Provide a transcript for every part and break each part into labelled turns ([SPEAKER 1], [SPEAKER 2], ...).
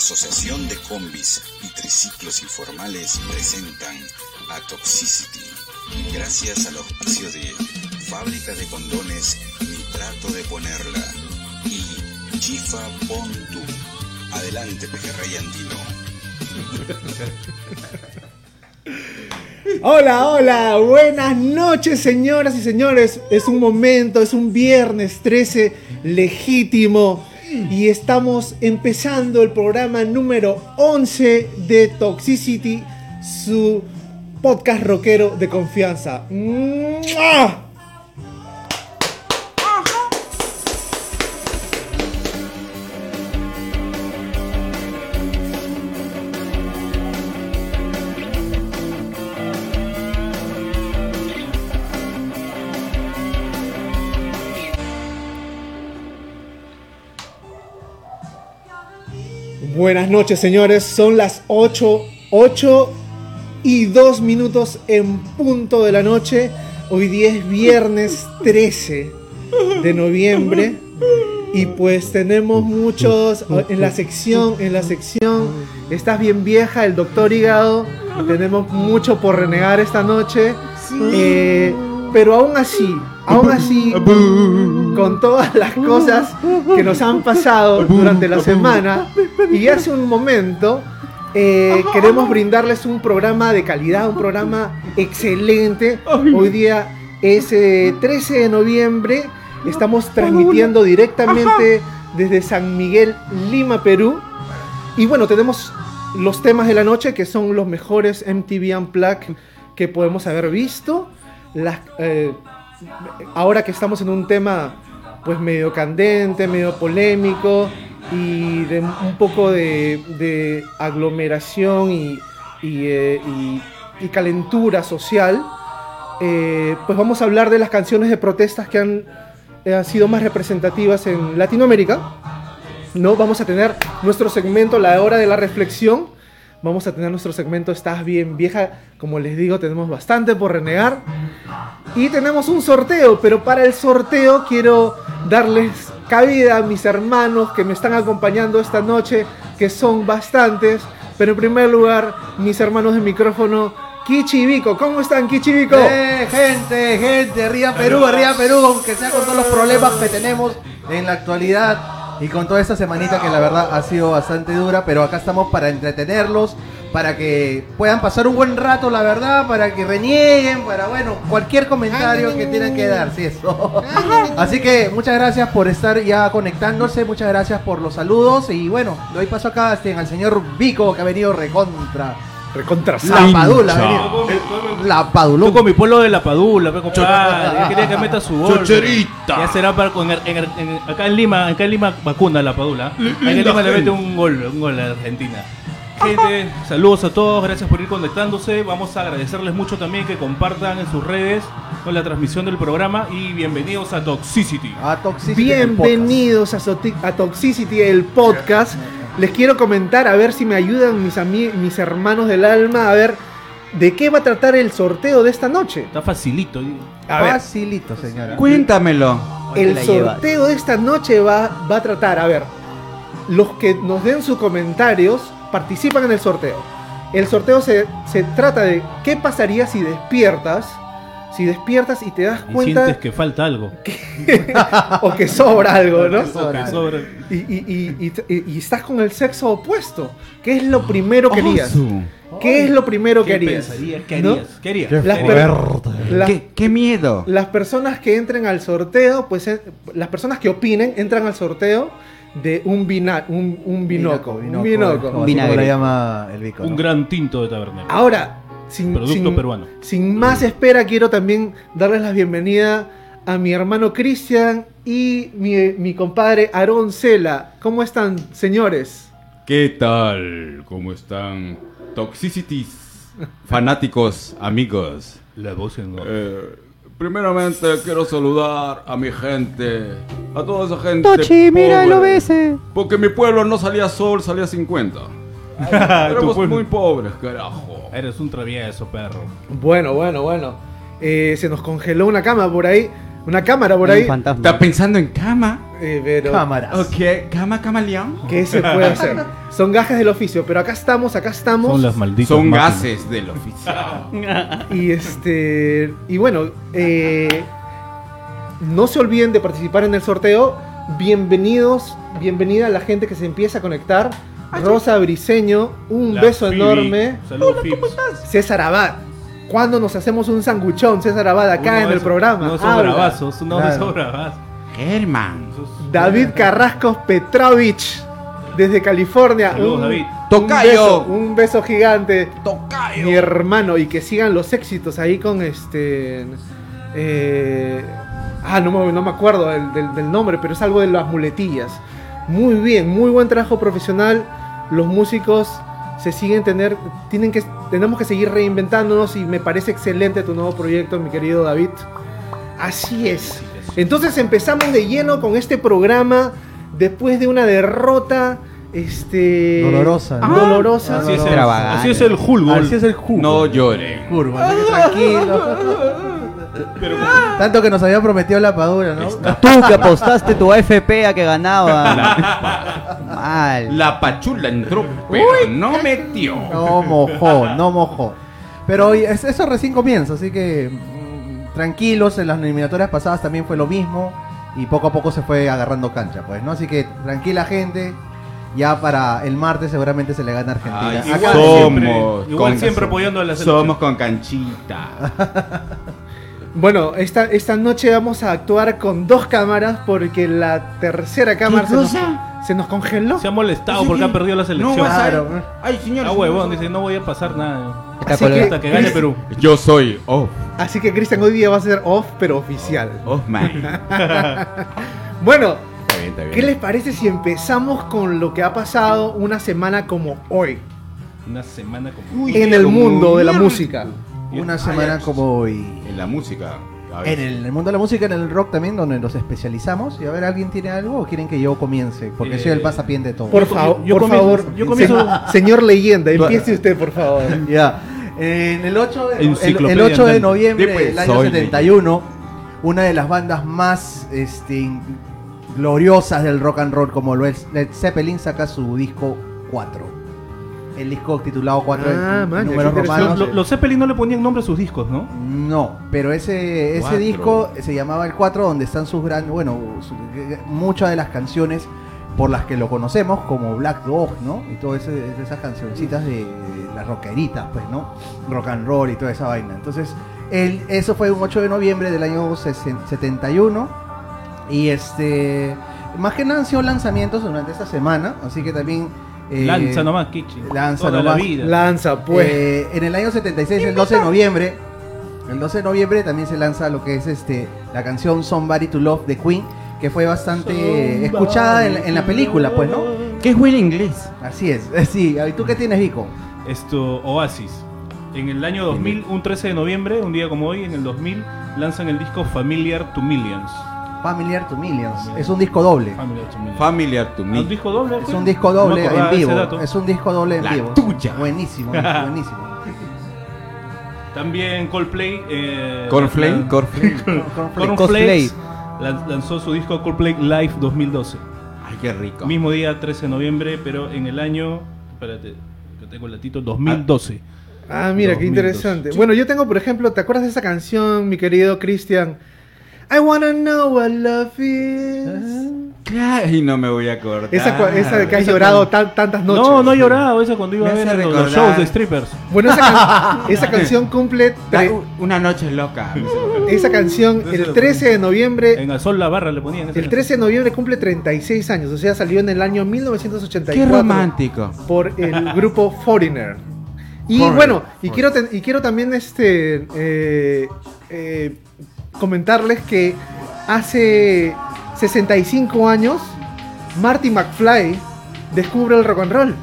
[SPEAKER 1] Asociación de Combis y Triciclos Informales presentan a Toxicity. Gracias al auspicio de Fábrica de Condones Mi Trato de Ponerla y Chifa Pontu. Adelante, pejerrey andino.
[SPEAKER 2] Hola, hola, buenas noches señoras y señores. Es un momento, es un viernes 13 legítimo y estamos empezando el programa número 11 de Toxicity, su podcast rockero de confianza. Buenas noches, señores. Son las 8, 8 y 2 minutos en punto de la noche. Hoy día es viernes 13 de noviembre. Y pues tenemos muchos en la sección, en la sección, estás bien vieja, el doctor Hígado. Tenemos mucho por renegar esta noche. Eh, pero aún así, aún así, con todas las cosas que nos han pasado durante la semana y hace un momento, eh, queremos brindarles un programa de calidad, un programa excelente. Hoy día es eh, 13 de noviembre, estamos transmitiendo directamente desde San Miguel, Lima, Perú. Y bueno, tenemos los temas de la noche que son los mejores MTV Unplugged que podemos haber visto. Las, eh, ahora que estamos en un tema pues medio candente, medio polémico y de un poco de, aglomeración eh, y- calentura social, eh, pues vamos a hablar de las canciones de protestas que han, han sido más representativas en Latinoamérica. ¿no? Vamos a tener nuestro segmento La Hora de la Reflexión. Vamos a tener nuestro segmento Estás bien vieja. Como les digo, tenemos bastante por renegar. Y tenemos un sorteo, pero para el sorteo quiero darles cabida a mis hermanos que me están acompañando esta noche, que son bastantes. Pero en primer lugar, mis hermanos de micrófono, Kichi y Vico. ¿Cómo están, Kichi y Vico?
[SPEAKER 3] Eh, gente, gente, arriba Perú, arriba Perú, aunque sea con todos los problemas que tenemos en la actualidad y con toda esta semanita que la verdad ha sido bastante dura, pero acá estamos para entretenerlos, para que puedan pasar un buen rato, la verdad, para que renieguen, para, bueno, cualquier comentario que tengan que dar, sí, eso. Así que muchas gracias por estar ya conectándose, muchas gracias por los saludos y bueno, doy paso acá este, al señor Vico que ha venido recontra.
[SPEAKER 2] Recontra
[SPEAKER 3] La Padula, venido. La
[SPEAKER 4] Yo
[SPEAKER 3] Padula.
[SPEAKER 4] con mi pueblo de la Padula, compadre. Yo quería que meta su gol.
[SPEAKER 5] Chocherita.
[SPEAKER 4] Ya será para con, en- en- acá en Lima, acá en Lima vacuna la Padula. Acá en Lima le mete un gol, un gol a Argentina. Gente, saludos a todos, gracias por ir conectándose. Vamos a agradecerles mucho también que compartan en sus redes con la transmisión del programa y bienvenidos a Toxicity.
[SPEAKER 3] A Toxicity.
[SPEAKER 2] Bienvenidos a Toxicity, el podcast. Les quiero comentar, a ver si me ayudan mis, mis hermanos del alma, a ver de qué va a tratar el sorteo de esta noche.
[SPEAKER 4] Está facilito. digo.
[SPEAKER 2] A ver,
[SPEAKER 3] Facilito, señora.
[SPEAKER 5] Cuéntamelo.
[SPEAKER 2] el sorteo de esta noche va, va a tratar, a ver, los que nos den sus comentarios participan en el sorteo. El sorteo se, se trata de qué pasaría si despiertas, si despiertas y te das
[SPEAKER 4] Y
[SPEAKER 2] cuenta
[SPEAKER 4] sientes que falta algo.
[SPEAKER 2] o que sobra algo, ¿no?
[SPEAKER 4] O que sobra.
[SPEAKER 2] Y, y- y- y- y estás con el sexo opuesto. ¿Qué es lo primero que harías? ¿Qué es lo primero que
[SPEAKER 4] ¿Qué
[SPEAKER 2] harías?
[SPEAKER 4] pensarías? ¿Qué
[SPEAKER 2] ¿No?
[SPEAKER 4] harías? ¿Qué harías?
[SPEAKER 2] Las,
[SPEAKER 4] ¿Qué
[SPEAKER 2] per-
[SPEAKER 4] harías?
[SPEAKER 2] las-
[SPEAKER 5] ¿Qué, qué miedo.
[SPEAKER 2] las personas que entren al sorteo, pues eh, las personas que opinen entran al sorteo de un, vina, un, un binoco. un binoco.
[SPEAKER 5] Vinagre.
[SPEAKER 3] lo llama el Vico.
[SPEAKER 4] Un gran tinto de tabernero.
[SPEAKER 2] Ahora, sin,
[SPEAKER 4] Producto
[SPEAKER 2] sin-
[SPEAKER 4] peruano.
[SPEAKER 2] sin más espera, quiero también darles la bienvenida a mi hermano Cristian y mi, mi compadre Aarón Cela. ¿Cómo están, señores?
[SPEAKER 5] ¿Qué tal? ¿Cómo están? Toxicities, fanáticos, amigos.
[SPEAKER 4] La voz en
[SPEAKER 5] Eh, primeramente quiero saludar a mi gente, a toda esa gente.
[SPEAKER 6] Tochi, mira el OBS.
[SPEAKER 5] Porque mi pueblo no salía sol, salía 50.
[SPEAKER 4] Tu
[SPEAKER 5] Éramos muy pobres, carajo.
[SPEAKER 4] Eres un travieso, perro.
[SPEAKER 2] Bueno, bueno, bueno. Eh, se nos congeló una cama por ahí. una cámara por ahí.
[SPEAKER 5] ¿Estás pensando en cama?
[SPEAKER 2] Eh, pero,
[SPEAKER 3] Cámaras.
[SPEAKER 5] Ok, cama, camaleón.
[SPEAKER 2] ¿qué se puede hacer? Son gajes del oficio, pero acá estamos, acá estamos.
[SPEAKER 4] Son las malditas.
[SPEAKER 5] Son
[SPEAKER 4] máquinas.
[SPEAKER 5] gases del oficio.
[SPEAKER 2] Y este. Y bueno, eh, no se olviden de participar en el sorteo. Bienvenidos, bienvenida a la gente que se empieza a conectar. Rosa Briseño, un
[SPEAKER 4] La
[SPEAKER 2] beso
[SPEAKER 4] Phoebe.
[SPEAKER 2] enorme.
[SPEAKER 4] Saludos, Phoebe.
[SPEAKER 2] César Abad. ¿Cuándo nos hacemos un sanguchón, César Abad, acá
[SPEAKER 4] Uno
[SPEAKER 2] en
[SPEAKER 4] de
[SPEAKER 2] el
[SPEAKER 4] esos-
[SPEAKER 2] programa?
[SPEAKER 4] No son
[SPEAKER 2] Habla.
[SPEAKER 4] bravazos, no
[SPEAKER 3] Claro.
[SPEAKER 4] son bravazos.
[SPEAKER 5] Germán.
[SPEAKER 4] Esos-
[SPEAKER 2] David Carrasco Petrovich, desde California.
[SPEAKER 4] Saludos,
[SPEAKER 2] un,
[SPEAKER 4] David.
[SPEAKER 2] Un
[SPEAKER 5] Tocayo.
[SPEAKER 2] beso, un beso gigante.
[SPEAKER 5] Tocayo.
[SPEAKER 2] Mi hermano, y que sigan los éxitos ahí con este. eh, ah, no me, no me acuerdo del, del- del nombre, pero es algo de las muletillas. Muy bien, muy buen trabajo profesional. Los músicos se siguen tener, tienen que, tenemos que seguir reinventándonos y me parece excelente tu nuevo proyecto, mi querido David. Así es. Entonces empezamos de lleno con este programa después de una derrota, este,
[SPEAKER 3] Dolorosa, ¿no?
[SPEAKER 2] dolorosa.
[SPEAKER 4] Así es, el,
[SPEAKER 6] Extravagante.
[SPEAKER 4] así es el Hulk.
[SPEAKER 3] Así es el.
[SPEAKER 5] No lloren.
[SPEAKER 3] Curva, así tranquilo. Tanto que nos había prometido la padura, ¿no?
[SPEAKER 6] Tú que apostaste tu AFP a que ganaba. Mal.
[SPEAKER 5] La pachula entró, pero no metió.
[SPEAKER 3] No mojó, no mojó. Pero es- eso recién comienza, así que mm, tranquilos, en las eliminatorias pasadas también fue lo mismo y poco a poco se fue agarrando cancha, pues, ¿no? Así que tranquila gente, ya para el martes seguramente se le gana a Argentina.
[SPEAKER 5] Ay,
[SPEAKER 3] Acá-
[SPEAKER 4] igual
[SPEAKER 5] somos
[SPEAKER 4] siempre- igual siempre apoyando a la selección.
[SPEAKER 5] Somos con canchita.
[SPEAKER 2] Bueno, esta, esta noche vamos a actuar con dos cámaras porque la tercera cámara se nos,
[SPEAKER 5] cosa?
[SPEAKER 2] se nos congeló.
[SPEAKER 4] Se ha molestado porque ha perdido la selección.
[SPEAKER 5] No
[SPEAKER 3] Claro.
[SPEAKER 5] Ay, señor.
[SPEAKER 4] Ah, huevón, dice, no voy a pasar nada.
[SPEAKER 6] Está
[SPEAKER 2] Así que-
[SPEAKER 4] Hasta que gane Perú.
[SPEAKER 5] Yo soy off.
[SPEAKER 2] Así que Cristian hoy día va a ser off, pero oficial.
[SPEAKER 5] Off man.
[SPEAKER 2] Bueno,
[SPEAKER 5] Está bien, está bien.
[SPEAKER 2] ¿qué les parece si empezamos con lo que ha pasado una semana como hoy
[SPEAKER 4] Una semana como...
[SPEAKER 2] en el mundo de la música?
[SPEAKER 3] Una semana como hoy.
[SPEAKER 5] En la música.
[SPEAKER 3] En el mundo de la música, en el rock también, donde nos especializamos. Y a ver, ¿alguien tiene algo o quieren que yo comience? Porque
[SPEAKER 4] Eh,
[SPEAKER 3] soy el pasapién de todo.
[SPEAKER 2] Por, favor,
[SPEAKER 4] yo
[SPEAKER 2] por
[SPEAKER 4] comienzo-
[SPEAKER 2] favor,
[SPEAKER 4] yo comienzo-
[SPEAKER 2] se- señor leyenda, empiece usted, por favor.
[SPEAKER 3] Ya. En el 8 de, el, el 8 de noviembre
[SPEAKER 5] pues,
[SPEAKER 3] del año
[SPEAKER 5] soy
[SPEAKER 3] 71, una de las bandas más este, gloriosas del rock and roll, como lo es Led Zeppelin, saca su disco 4. El disco titulado 4
[SPEAKER 2] Ah, man,
[SPEAKER 3] números romanos.
[SPEAKER 4] Los, los- Zeppelin no le ponían nombre a sus discos, ¿no?
[SPEAKER 3] No, pero ese, ese
[SPEAKER 5] Cuatro.
[SPEAKER 3] disco se llamaba el 4, donde están sus grandes, bueno, su- muchas de las canciones por las que lo conocemos, como Black Dog, ¿no? Y todas esas cancioncitas de, de las rockeritas, pues, ¿no? Rock and roll y toda esa vaina. Entonces, el, eso fue un 8 de noviembre del año sesen- 71. Y este, más que nada han sido lanzamientos durante esta semana, así que también... eh,
[SPEAKER 4] Lanza nomás, Kichi.
[SPEAKER 3] lanza
[SPEAKER 4] Toda
[SPEAKER 3] nomás.
[SPEAKER 4] la vida.
[SPEAKER 2] Lanza, pues.
[SPEAKER 3] eh, en el año 76, el 12 de noviembre, el 12 de noviembre también se lanza lo que es este la canción Somebody to Love de Queen, que fue bastante escuchada en, la- en la película, pues, ¿no?
[SPEAKER 5] ¿Qué es el inglés?
[SPEAKER 3] Así es, sí. ¿Y tú qué tienes, Vico?
[SPEAKER 4] Esto, Oasis. En el año 2000, un 13 de noviembre, un día como hoy, en el 2000, lanzan el disco Familiar to Millions.
[SPEAKER 3] Familiar to Millions. Es un disco doble.
[SPEAKER 4] Familiar to Millions.
[SPEAKER 5] Familiar to me.
[SPEAKER 4] ¿Un disco doble?
[SPEAKER 3] Es un disco doble en vivo. Es un disco doble en
[SPEAKER 5] La
[SPEAKER 3] vivo.
[SPEAKER 5] tuya.
[SPEAKER 3] Buenísimo, buenísimo.
[SPEAKER 4] También Coldplay. Eh,
[SPEAKER 5] Cornflake, Cornflake.
[SPEAKER 4] Lanzó su disco Coldplay Live 2012.
[SPEAKER 5] Ay, qué rico.
[SPEAKER 4] Mismo día, 13 de noviembre, pero en el año. Espérate, que tengo el latito, 2012.
[SPEAKER 2] Ah, mira, qué
[SPEAKER 4] 2002.
[SPEAKER 2] interesante. Bueno, yo tengo, por ejemplo, ¿te acuerdas de esa canción, mi querido Cristian? I wanna know what love is.
[SPEAKER 5] Ay, no me voy a acordar.
[SPEAKER 2] Esa, de que has
[SPEAKER 4] Esa
[SPEAKER 2] llorado tan- tantas noches.
[SPEAKER 4] No, no he llorado, esa cuando iba a ver los, los shows de strippers.
[SPEAKER 2] Bueno, esa, can- esa canción cumple.
[SPEAKER 5] Una noche loca.
[SPEAKER 2] esa canción el
[SPEAKER 4] lo
[SPEAKER 2] 13 de noviembre.
[SPEAKER 4] En el sol la barra le ponían.
[SPEAKER 2] El 13 de noviembre cumple 36 años, o sea, salió en el año 1984
[SPEAKER 5] Qué romántico.
[SPEAKER 2] por el grupo Foreigner. Y
[SPEAKER 3] Foreigner,
[SPEAKER 2] bueno, y
[SPEAKER 3] Foreigner.
[SPEAKER 2] quiero, y quiero también este eh, eh, comentarles que hace 65 años Marty McFly descubre el rock and roll.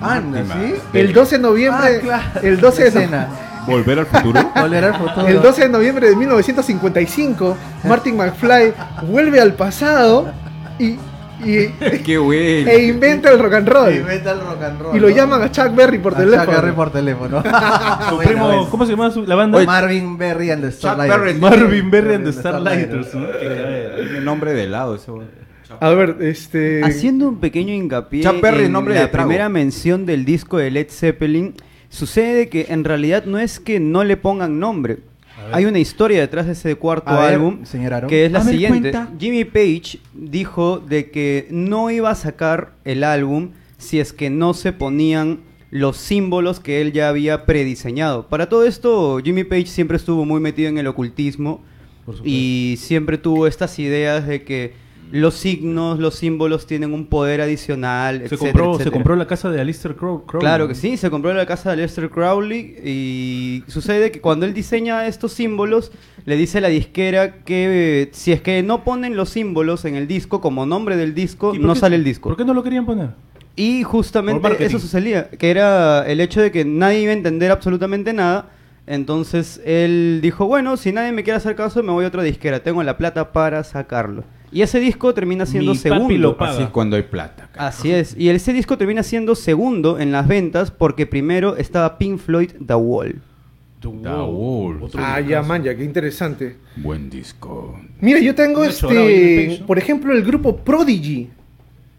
[SPEAKER 3] Anda, ¿sí?
[SPEAKER 2] El 12 de noviembre,
[SPEAKER 3] Ah, claro.
[SPEAKER 2] el 12 de no-
[SPEAKER 3] Escena.
[SPEAKER 5] Volver al futuro.
[SPEAKER 3] Volver al futuro.
[SPEAKER 2] el 12 de noviembre de 1955, Martin McFly vuelve al pasado y y,
[SPEAKER 5] Qué bueno.
[SPEAKER 2] e inventa el rock and roll.
[SPEAKER 3] Inventa el rock and roll.
[SPEAKER 2] Y lo
[SPEAKER 3] ¿no?
[SPEAKER 2] llaman a Chuck Berry por
[SPEAKER 3] A
[SPEAKER 2] teléfono.
[SPEAKER 3] Chuck Berry por teléfono.
[SPEAKER 4] Su primo. ¿cómo se llama su- la banda?
[SPEAKER 3] Marvin Berry and the Starlighters.
[SPEAKER 4] Marvin Berry and the Starlighters.
[SPEAKER 5] Tiene nombre de helado ese.
[SPEAKER 2] A ver, este.
[SPEAKER 6] Haciendo un pequeño hincapié
[SPEAKER 5] Chuck Berry,
[SPEAKER 6] en
[SPEAKER 5] nombre
[SPEAKER 6] la
[SPEAKER 5] de
[SPEAKER 6] primera mención del disco de Led Zeppelin, sucede que en realidad no es que no le pongan nombre. Hay una historia detrás de ese cuarto
[SPEAKER 3] A ver,
[SPEAKER 6] álbum
[SPEAKER 3] señor Aaron.
[SPEAKER 6] que es la
[SPEAKER 5] A
[SPEAKER 6] siguiente.
[SPEAKER 5] cuenta.
[SPEAKER 6] Jimmy Page dijo de que no iba a sacar el álbum si es que no se ponían los símbolos que él ya había prediseñado. Para todo esto, Jimmy Page siempre estuvo muy metido en el ocultismo y siempre tuvo estas ideas de que los signos, los símbolos tienen un poder adicional,
[SPEAKER 4] Se
[SPEAKER 6] etcétera,
[SPEAKER 4] compró, se compró la casa de Crow. Crowley.
[SPEAKER 6] Claro que sí, se compró la casa de Lester Crowley y sucede que cuando él diseña estos símbolos, le dice a la disquera que eh, si es que no ponen los símbolos en el disco como nombre del disco,
[SPEAKER 4] ¿Y por
[SPEAKER 6] no
[SPEAKER 4] qué-
[SPEAKER 6] sale el disco.
[SPEAKER 4] ¿Por qué no lo querían poner?
[SPEAKER 6] Y justamente eso sucedía, que era el hecho de que nadie iba a entender absolutamente nada. Entonces él dijo, bueno, si nadie me quiere hacer caso, me voy a otra disquera, tengo la plata para sacarlo. Y ese disco termina siendo
[SPEAKER 4] Mi papi
[SPEAKER 6] segundo.
[SPEAKER 4] lo paga.
[SPEAKER 5] Así es cuando hay plata. cara.
[SPEAKER 6] Así es. Y ese disco termina siendo segundo en las ventas porque primero estaba Pink Floyd The Wall.
[SPEAKER 5] Da Wall.
[SPEAKER 4] Otro
[SPEAKER 2] Ah, ya,
[SPEAKER 4] discazo.
[SPEAKER 2] man, ya, qué interesante.
[SPEAKER 5] Buen disco.
[SPEAKER 2] Mira, yo tengo este. Por ejemplo, el grupo Prodigy.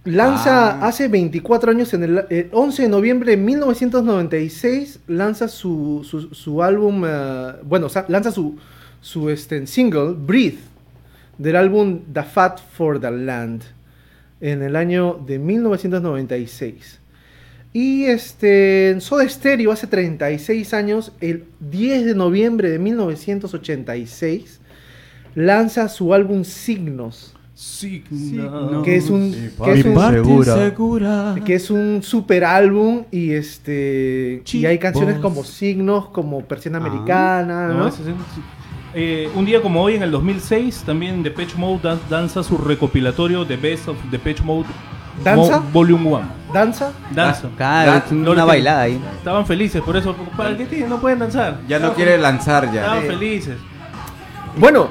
[SPEAKER 2] Lanza
[SPEAKER 5] Ah.
[SPEAKER 2] hace 24 años, en el, el 11 de noviembre de 1996, lanza su, su, su álbum, eh, bueno, lanza su, su este, single, Breathe, del álbum The Fat for the Land, en el año de 1996. Y este, en Soda Stereo hace 36 años, el 10 de noviembre de 1986, lanza su álbum Signos,
[SPEAKER 4] Signo.
[SPEAKER 2] que es un,
[SPEAKER 3] Sí,
[SPEAKER 2] que es un,
[SPEAKER 3] Segura.
[SPEAKER 5] segura.
[SPEAKER 2] que es un super álbum y este y hay canciones como Signos, como Persiana
[SPEAKER 6] Ah.
[SPEAKER 2] Americana,
[SPEAKER 4] No,
[SPEAKER 2] ¿no?
[SPEAKER 4] Eh, un día como hoy, en el 2006, también Depeche Mode dan- danza su recopilatorio The Best of Depeche Mode
[SPEAKER 2] ¿Danza?
[SPEAKER 4] Mo- Volume 1.
[SPEAKER 2] danza.
[SPEAKER 4] Danza.
[SPEAKER 6] Claro,
[SPEAKER 5] Da-
[SPEAKER 6] es
[SPEAKER 4] no
[SPEAKER 6] una bailada ahí.
[SPEAKER 4] Estaban felices, por eso. ¿Para qué tienen? No pueden danzar.
[SPEAKER 5] Ya no
[SPEAKER 4] Estaban
[SPEAKER 5] quiere
[SPEAKER 4] fel-
[SPEAKER 5] lanzar ya.
[SPEAKER 4] Estaban felices.
[SPEAKER 2] Bueno,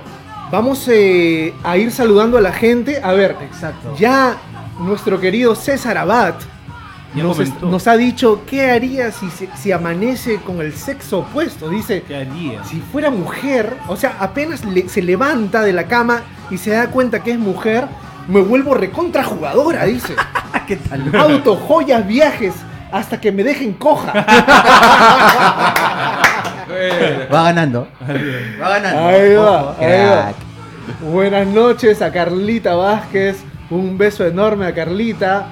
[SPEAKER 2] vamos eh, a ir saludando a la gente. A ver,
[SPEAKER 3] Exacto.
[SPEAKER 2] ya nuestro querido César Abad nos, es- nos ha dicho qué haría si, si amanece con el sexo opuesto. Dice,
[SPEAKER 4] ¿Qué haría?
[SPEAKER 2] si fuera mujer, o sea, apenas le- se levanta de la cama y se da cuenta que es mujer, me vuelvo recontra jugadora, dice.
[SPEAKER 3] ¿Qué tal?
[SPEAKER 2] Auto, joyas, viajes, hasta que me dejen coja.
[SPEAKER 3] Va ganando. Va ganando.
[SPEAKER 2] Ahí va,
[SPEAKER 3] Ojo.
[SPEAKER 2] ahí va. Buenas noches a Carlita Vázquez. Un beso enorme a Carlita.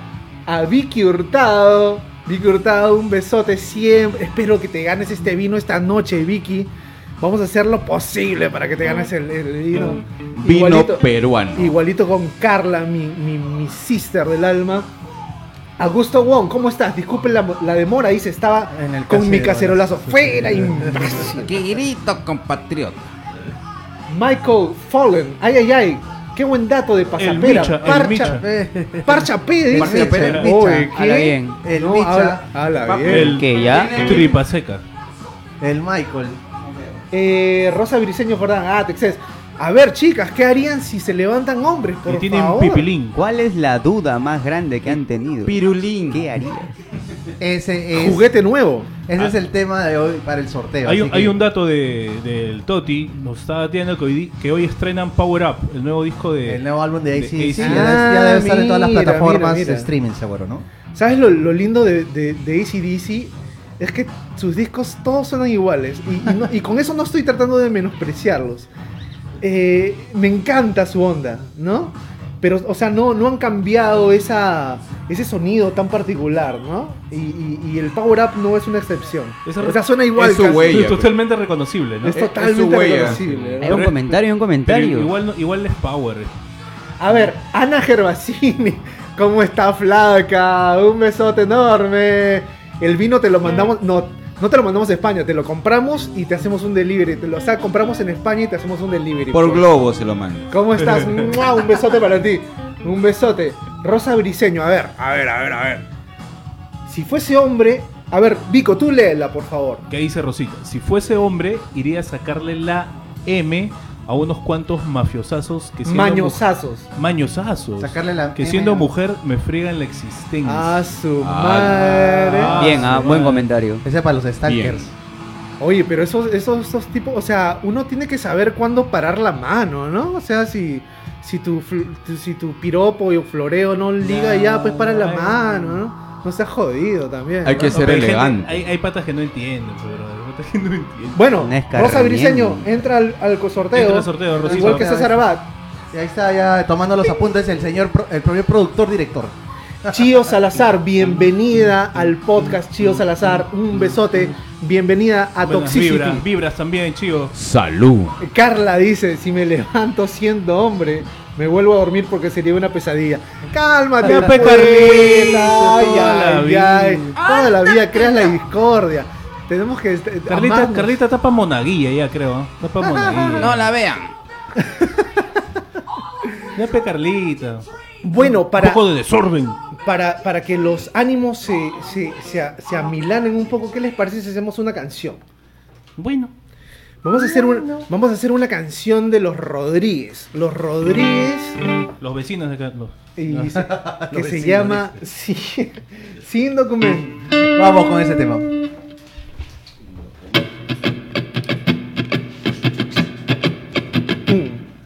[SPEAKER 2] A Vicky Hurtado. Vicky Hurtado, un besote siempre. Espero que te ganes este vino esta noche, Vicky. Vamos a hacer lo posible para que te ganes el, el vino.
[SPEAKER 5] Vino peruano.
[SPEAKER 2] Igualito con Carla, mi, mi, mi sister del alma. Augusto Wong, ¿cómo estás? Disculpen la, la demora, dice, estaba
[SPEAKER 3] En el
[SPEAKER 2] con mi cacerolazo. Fuera, imbécil.
[SPEAKER 5] Querido compatriota.
[SPEAKER 2] Michael Fallen, ay, ay, ay. Qué buen dato de pasapera.
[SPEAKER 4] Micha, el
[SPEAKER 2] Parcha,
[SPEAKER 4] Micha.
[SPEAKER 2] Parcha P, dice.
[SPEAKER 5] Parcha P,
[SPEAKER 3] el Micha.
[SPEAKER 2] Oye, ¿qué?
[SPEAKER 6] Habla bien.
[SPEAKER 3] El
[SPEAKER 2] No,
[SPEAKER 3] Micha.
[SPEAKER 2] habla, bien.
[SPEAKER 4] El
[SPEAKER 6] Que ya.
[SPEAKER 4] tripa seca.
[SPEAKER 3] El Michael.
[SPEAKER 2] Eh, Rosa Briseño Jordán, ah, Texas. A ver, chicas, ¿qué harían si se levantan hombres? Por
[SPEAKER 4] y tienen
[SPEAKER 2] favor?
[SPEAKER 4] pipilín.
[SPEAKER 6] ¿Cuál es la duda más grande que han tenido?
[SPEAKER 5] Pirulín.
[SPEAKER 6] ¿Qué harías?
[SPEAKER 3] Ese es,
[SPEAKER 2] Juguete nuevo.
[SPEAKER 3] ese es el tema de hoy para el sorteo.
[SPEAKER 4] Hay
[SPEAKER 3] así
[SPEAKER 4] un,
[SPEAKER 3] que-
[SPEAKER 4] hay un dato de, del Toti, nos estaba diciendo que hoy, que hoy estrenan Power Up, el nuevo disco de...
[SPEAKER 3] El nuevo álbum de AC/DC
[SPEAKER 4] AC/DC.
[SPEAKER 3] ya, debe- ya debe estar en todas las
[SPEAKER 2] Ah,
[SPEAKER 3] plataformas
[SPEAKER 2] mira, mira.
[SPEAKER 3] de streaming, seguro, ¿no?
[SPEAKER 2] ¿Sabes lo, lo lindo de, de, de ACDC? Es que sus discos todos suenan iguales. Y, y no- y con eso no estoy tratando de menospreciarlos. Eh, me encanta su onda, ¿no? Pero, o sea, no, no han cambiado esa, ese sonido tan particular, ¿no? Y, y- y el Power Up no es una excepción.
[SPEAKER 4] Esa-
[SPEAKER 2] o sea, suena igual.
[SPEAKER 5] es su
[SPEAKER 2] casi.
[SPEAKER 5] huella.
[SPEAKER 4] Es totalmente reconocible, ¿no?
[SPEAKER 2] Es
[SPEAKER 5] Es- es
[SPEAKER 2] totalmente
[SPEAKER 5] su huella.
[SPEAKER 2] reconocible. ¿no?
[SPEAKER 6] Hay un comentario, un
[SPEAKER 4] Pero
[SPEAKER 6] comentario.
[SPEAKER 4] igual, no- igual es Power.
[SPEAKER 2] A ver, Ana Gervasini, ¿cómo está flaca? Un besote enorme. El vino te lo mandamos, no, no te lo mandamos a España, te lo compramos y te hacemos un delivery. Te lo, o sea, compramos en España y te hacemos un delivery.
[SPEAKER 5] Por
[SPEAKER 2] Pues.
[SPEAKER 5] globo se lo mando.
[SPEAKER 2] ¿Cómo estás? ¡Mua! Un besote para ti. Un besote. Rosa Briseño, a ver, a ver, a ver, a ver. Si fuese hombre, a ver, Vico, tú léela, por favor.
[SPEAKER 4] Que dice Rosita, si fuese hombre, iría a sacarle la M a unos cuantos mafiosazos que siendo
[SPEAKER 2] Mañosazos.
[SPEAKER 4] mu- mañosazos.
[SPEAKER 3] Sacarle la
[SPEAKER 4] que
[SPEAKER 3] M
[SPEAKER 4] siendo mujer me friegan la existencia.
[SPEAKER 2] A su madre.
[SPEAKER 4] Ah,
[SPEAKER 6] Bien, ah,
[SPEAKER 4] su
[SPEAKER 6] buen
[SPEAKER 4] madre.
[SPEAKER 6] comentario.
[SPEAKER 3] Ese es para los stalkers.
[SPEAKER 2] Oye, pero esos, esos, esos tipos, o sea, uno tiene que saber cuándo parar la mano, ¿no? O sea, si, si, tu, fl- tu- si tu piropo o floreo no liga ya, pues para la mano, ¿no? No seas jodido también.
[SPEAKER 5] Hay
[SPEAKER 2] ¿no?
[SPEAKER 5] que
[SPEAKER 4] No,
[SPEAKER 5] ser
[SPEAKER 4] pero hay gente-
[SPEAKER 5] elegante.
[SPEAKER 4] hay, hay patas que no entienden, pero
[SPEAKER 2] Bueno,
[SPEAKER 6] No es
[SPEAKER 2] Rosa. Briseño, entra al, al sorteo.
[SPEAKER 4] Entra al sorteo, Rosita.
[SPEAKER 2] igual que César Abad.
[SPEAKER 3] Y ahí está ya tomando los apuntes el señor, el propio productor director.
[SPEAKER 2] Chío Salazar, bienvenida al podcast Chío Salazar. Un besote. Bienvenida a
[SPEAKER 4] Buenas
[SPEAKER 2] Toxicity.
[SPEAKER 4] vibras, vibras también, chivo.
[SPEAKER 5] Salud.
[SPEAKER 2] Carla dice, si me levanto siendo hombre, me vuelvo a dormir porque sería una pesadilla. Cálmate.
[SPEAKER 4] Carlita,
[SPEAKER 2] Ay,
[SPEAKER 4] toda la
[SPEAKER 2] ay,
[SPEAKER 4] vida.
[SPEAKER 2] ay. Toda la vida creas la discordia. Tenemos que... este,
[SPEAKER 4] Carlita,
[SPEAKER 2] amarnos.
[SPEAKER 4] Carlita tapa monaguilla ya, creo. ¿eh? Tapa monaguilla.
[SPEAKER 7] No la vean.
[SPEAKER 4] Ya pe Carlita.
[SPEAKER 2] Bueno,
[SPEAKER 4] Un
[SPEAKER 2] para,
[SPEAKER 4] poco de desorden.
[SPEAKER 2] para, para que los ánimos se, se, se, amilanen un poco, ¿qué les parece si hacemos una canción?
[SPEAKER 4] Bueno.
[SPEAKER 2] Vamos a hacer, un- vamos a hacer una canción de los Rodríguez. Los Rodríguez...
[SPEAKER 4] Los vecinos de acá. los-
[SPEAKER 2] y se- que
[SPEAKER 3] Los
[SPEAKER 2] se llama Sí- Sin Documento.
[SPEAKER 3] Vamos con ese tema.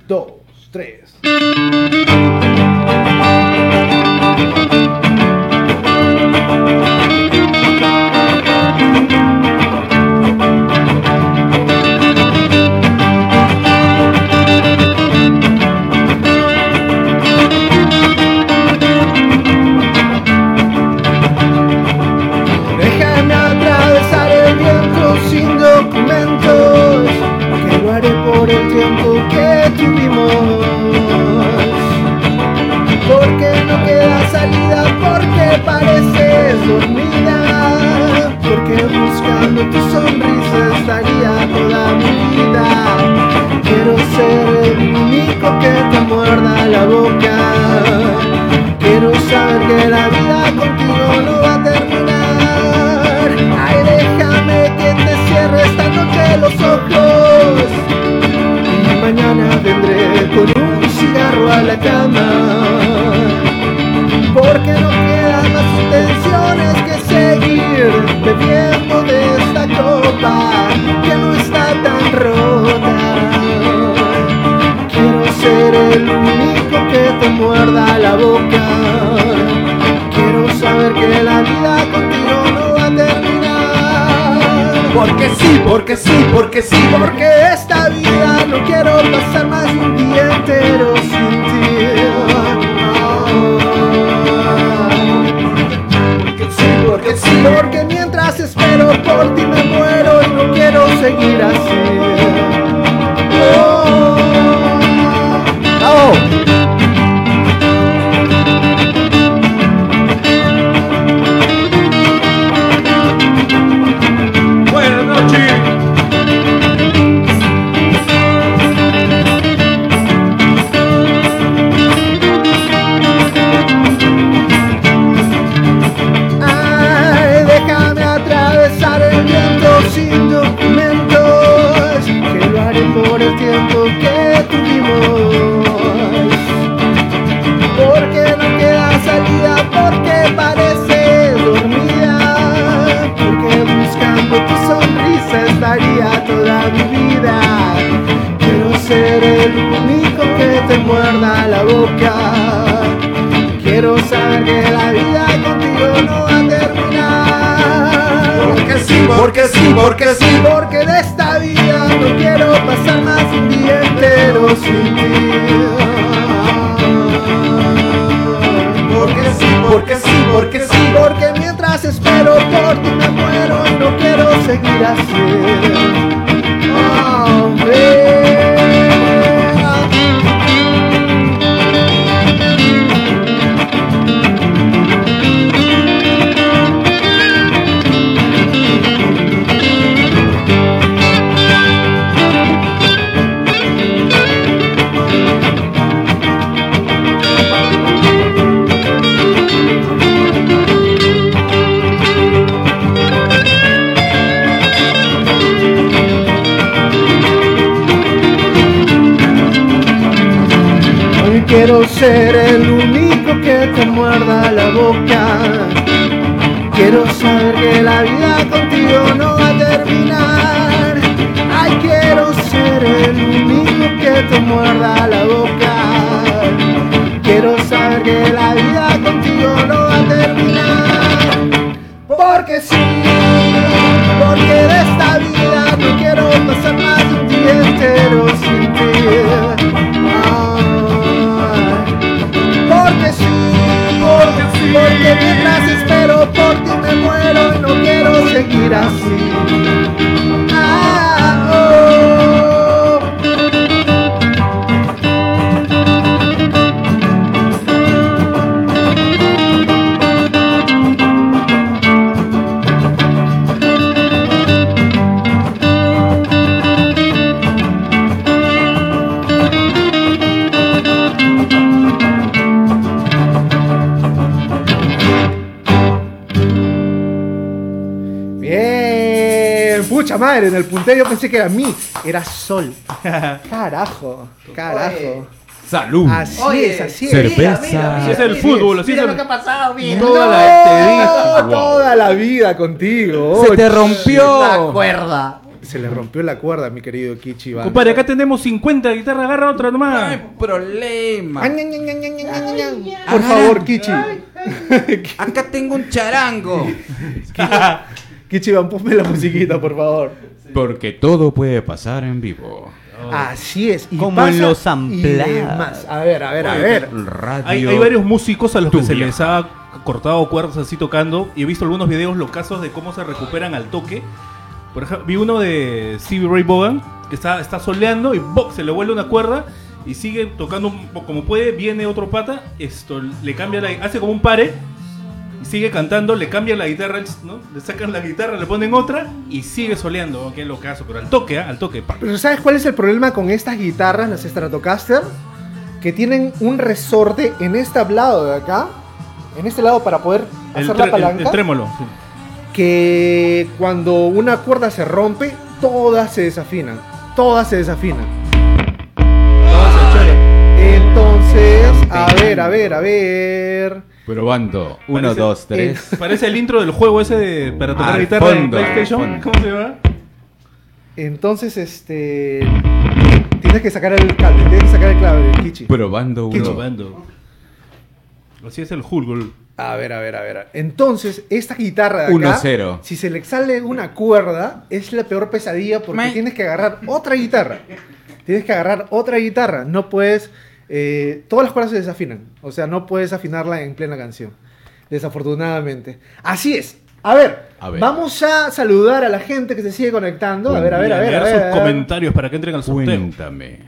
[SPEAKER 2] Dos, tres. Porque sí, porque sí, porque esta vida no quiero pasar más un día entero sin ti. Porque sí, porque sí, porque mientras espero por ti me muero y no quiero seguir así. Porque sí, porque sí, porque de esta vida no quiero pasar más un día entero sin ti. Porque sí, porque sí, porque sí, porque mientras espero por ti me muero no quiero seguir así. Así. Madre, en el puntero yo pensé que era mí, era sol. Carajo, carajo.
[SPEAKER 5] Salud.
[SPEAKER 2] Así
[SPEAKER 3] Oye,
[SPEAKER 2] es, así es.
[SPEAKER 5] cerveza.
[SPEAKER 4] Así es el fútbol, así es el-
[SPEAKER 3] lo que ha pasado, mira.
[SPEAKER 4] Toda
[SPEAKER 2] No,
[SPEAKER 4] la- te dije.
[SPEAKER 2] toda la vida contigo.
[SPEAKER 5] Se te rompió.
[SPEAKER 3] La cuerda.
[SPEAKER 2] Se le rompió la cuerda, mi querido Kichi.
[SPEAKER 4] Compadre, acá tenemos 50 guitarras, agarra otra
[SPEAKER 5] No
[SPEAKER 4] nomás.
[SPEAKER 5] hay problema.
[SPEAKER 2] Ay. Por favor, Kichi.
[SPEAKER 5] Acá tengo un charango.
[SPEAKER 2] Kichi, Iván, ponme la musiquita, por favor.
[SPEAKER 5] Porque todo puede pasar en vivo.
[SPEAKER 2] Así es. Y
[SPEAKER 6] Como en
[SPEAKER 2] pasa
[SPEAKER 6] los
[SPEAKER 2] y
[SPEAKER 6] amplados.
[SPEAKER 2] demás. A ver, a ver, a ver.
[SPEAKER 5] Radio.
[SPEAKER 4] Hay, hay varios músicos a los que se
[SPEAKER 5] Tuya.
[SPEAKER 4] les ha cortado cuerdas así tocando y he visto algunos videos locazos de cómo se recuperan al toque. Por ejemplo, vi uno de Stevie Ray Vaughan que está, está soleando y ¡boc! se le vuelve una cuerda y sigue tocando como puede, viene otro pata, esto le cambia la hace como un pare sigue cantando, le cambia la guitarra, ¿no? Le sacan la guitarra, le ponen otra y sigue soleando, oh, qué locazo, pero al toque, ¿ah? al toque.
[SPEAKER 2] Pero ¿sabes cuál es el problema con estas guitarras, las Stratocaster? Que tienen un resorte en este lado de acá, en este lado para poder hacer la palanca,
[SPEAKER 4] el trémolo. sí.
[SPEAKER 2] que cuando una cuerda se rompe, todas se desafinan. Todas se desafinan. Entonces, a ver, a ver, a ver.
[SPEAKER 5] Probando. Uno,
[SPEAKER 4] Parece-
[SPEAKER 5] dos, tres.
[SPEAKER 4] Parece el intro del juego ese de, para tocar
[SPEAKER 5] Al
[SPEAKER 4] guitarra en
[SPEAKER 5] fondo, al
[SPEAKER 4] PlayStation. ¿Cómo se llama?
[SPEAKER 2] Entonces, este. Tienes que sacar el cable, tienes que sacar el cable, Kichi.
[SPEAKER 5] Probando
[SPEAKER 2] Kichi.
[SPEAKER 5] uno.
[SPEAKER 4] Probando. Así es el Hulk.
[SPEAKER 2] A ver, a ver, a ver. Entonces, esta guitarra de acá,
[SPEAKER 5] 1-0.
[SPEAKER 2] si se le sale una cuerda, es la peor pesadilla porque
[SPEAKER 5] Me-
[SPEAKER 2] tienes que agarrar otra guitarra. Tienes que agarrar otra guitarra. No puedes. Eh, todas las cuerdas se desafinan. O sea, no puedes afinarla en plena canción. Desafortunadamente. Así es. A ver,
[SPEAKER 5] A ver.
[SPEAKER 2] vamos a saludar a la gente que se sigue conectando. A ver, a ver, a ver. A ver,
[SPEAKER 4] sus
[SPEAKER 2] a ver.
[SPEAKER 4] comentarios para que entren al sorteo.
[SPEAKER 5] Cuéntame.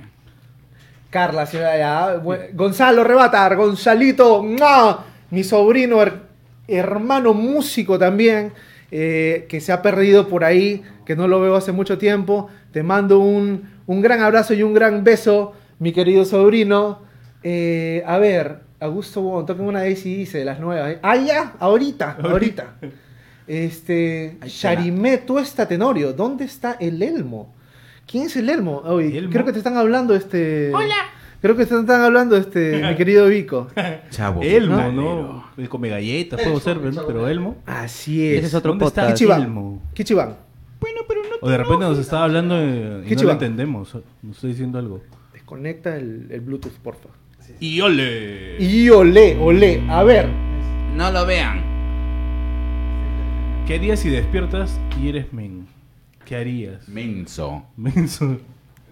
[SPEAKER 2] Carla, señora, ya. Gonzalo Rebatar, Gonzalito, ¡mua! mi sobrino, her- hermano músico también, eh, que se ha perdido por ahí, que no lo veo hace mucho tiempo. Te mando un, un gran abrazo y un gran beso, mi querido sobrino. Eh, a ver, Augusto Wong, toquen una de dice de las nuevas. Ah, ya, ahorita, ahorita. Este,
[SPEAKER 5] está.
[SPEAKER 2] Sharimé Tuesta Tenorio, ¿dónde está el Elmo? ¿Quién es el Elmo? Oye,
[SPEAKER 4] ¿Elmo?
[SPEAKER 2] creo que te están hablando este. Hola. Creo que te están hablando este, mi querido Vico.
[SPEAKER 5] Chavo.
[SPEAKER 4] Elmo. ¿no? El come galletas, puedo ser, ¿no? pero Elmo.
[SPEAKER 2] Así es.
[SPEAKER 6] Ese es otro
[SPEAKER 4] ¿Dónde está
[SPEAKER 6] podcast.
[SPEAKER 2] Kichiban.
[SPEAKER 4] Elmo?
[SPEAKER 2] Kichiban.
[SPEAKER 4] O de repente nos está hablando eh, y
[SPEAKER 2] ¿Qué
[SPEAKER 4] no lo entendemos. Nos estoy diciendo algo.
[SPEAKER 2] Desconecta el, el Bluetooth, porfa.
[SPEAKER 4] Y ole.
[SPEAKER 2] Y olé, olé. A ver.
[SPEAKER 5] No lo vean.
[SPEAKER 4] ¿Qué harías si despiertas y eres men? ¿Qué harías?
[SPEAKER 5] Menso.
[SPEAKER 4] Menso.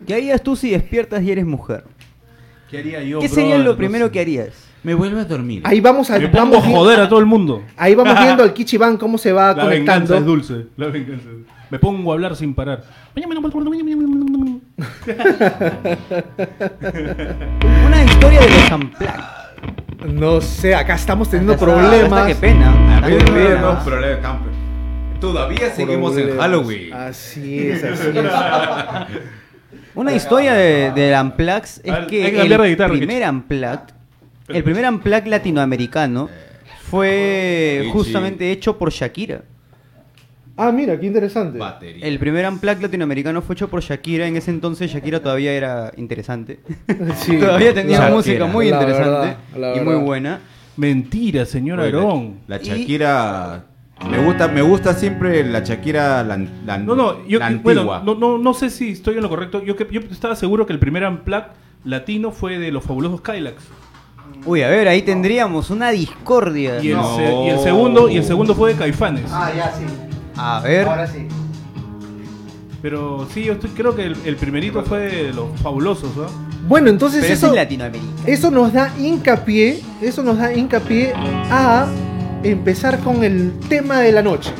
[SPEAKER 6] ¿Qué harías tú si despiertas y eres mujer?
[SPEAKER 4] ¿Qué haría yo?
[SPEAKER 6] ¿Qué sería
[SPEAKER 4] brother?
[SPEAKER 6] lo
[SPEAKER 4] No
[SPEAKER 6] primero
[SPEAKER 4] sé.
[SPEAKER 6] que harías?
[SPEAKER 5] Me vuelve a dormir.
[SPEAKER 2] Ahí vamos a
[SPEAKER 4] Me pongo
[SPEAKER 2] vamos
[SPEAKER 4] a
[SPEAKER 2] vi-
[SPEAKER 4] joder a todo el mundo.
[SPEAKER 2] Ahí vamos viendo al Kichiban cómo se va
[SPEAKER 4] La venganza
[SPEAKER 2] conectando.
[SPEAKER 4] es dulce. La venganza. Me pongo a hablar sin parar.
[SPEAKER 6] Una historia de los.
[SPEAKER 2] No sé, acá estamos teniendo
[SPEAKER 6] Hasta-
[SPEAKER 2] problemas.
[SPEAKER 6] hasta Qué pena.
[SPEAKER 5] A ver,
[SPEAKER 6] Qué
[SPEAKER 5] ver,
[SPEAKER 6] pena.
[SPEAKER 5] no, problema, camper. Todavía seguimos en
[SPEAKER 2] Problemas.
[SPEAKER 5] Halloween.
[SPEAKER 2] Así es, así es.
[SPEAKER 6] Una historia de, del Unplugged es
[SPEAKER 4] hay
[SPEAKER 6] que
[SPEAKER 4] que cambiar de
[SPEAKER 6] el primer Unplugged, el primer Unplugged latinoamericano fue
[SPEAKER 5] Sí,
[SPEAKER 6] justamente hecho por Shakira.
[SPEAKER 2] Ah, mira, qué interesante.
[SPEAKER 5] Batería.
[SPEAKER 6] El primer Unplugged latinoamericano fue hecho por Shakira. En ese entonces Shakira todavía era interesante.
[SPEAKER 2] Sí,
[SPEAKER 6] todavía tenía
[SPEAKER 5] Shakira.
[SPEAKER 6] música muy
[SPEAKER 2] La
[SPEAKER 6] interesante
[SPEAKER 2] verdad,
[SPEAKER 6] y muy buena.
[SPEAKER 4] Mentira, señor
[SPEAKER 5] la-
[SPEAKER 4] Aarón.
[SPEAKER 5] La, Shakira. Me gusta, me gusta siempre la Shakira la, la-
[SPEAKER 4] No, no, yo,
[SPEAKER 5] la antigua.
[SPEAKER 4] bueno, no, no, no sé si estoy en lo correcto. Yo, yo estaba seguro que el primer Unplugged latino fue de los fabulosos Kylax.
[SPEAKER 6] Uy, a ver, ahí tendríamos una discordia.
[SPEAKER 4] Y el,
[SPEAKER 5] No.
[SPEAKER 4] se- y el segundo y el segundo fue de Caifanes.
[SPEAKER 3] Ah, ya sí.
[SPEAKER 6] A ver.
[SPEAKER 3] Ahora sí.
[SPEAKER 4] Pero sí, yo estoy- creo que el, el primerito fue de los fabulosos, ¿no?
[SPEAKER 2] Bueno, entonces
[SPEAKER 6] Pero eso
[SPEAKER 2] eso,
[SPEAKER 6] es Latinoamérica.
[SPEAKER 2] eso nos da hincapié, eso nos da hincapié a empezar con el tema de la noche.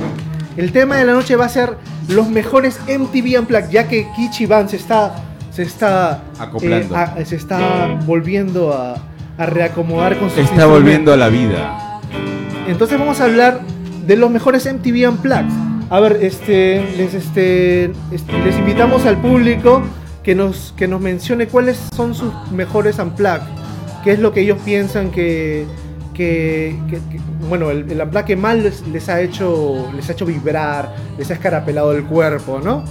[SPEAKER 2] El tema de la noche va a ser los mejores MTV Unplugged, ya que Kichi Van se está, se está,
[SPEAKER 5] Acoplando.
[SPEAKER 2] eh, a- se está volviendo a, a reacomodar con sus
[SPEAKER 5] Está volviendo a la vida.
[SPEAKER 2] Entonces vamos a hablar de los mejores MTV Unplugged. A ver, este, les, este, este, les invitamos al público que nos, que nos mencione cuáles son sus mejores Unplugged. Qué es lo que ellos piensan que, que, que- que- bueno, el, el Unplugged que más les, les ha hecho, les ha hecho vibrar, les ha escarapelado el cuerpo, ¿no?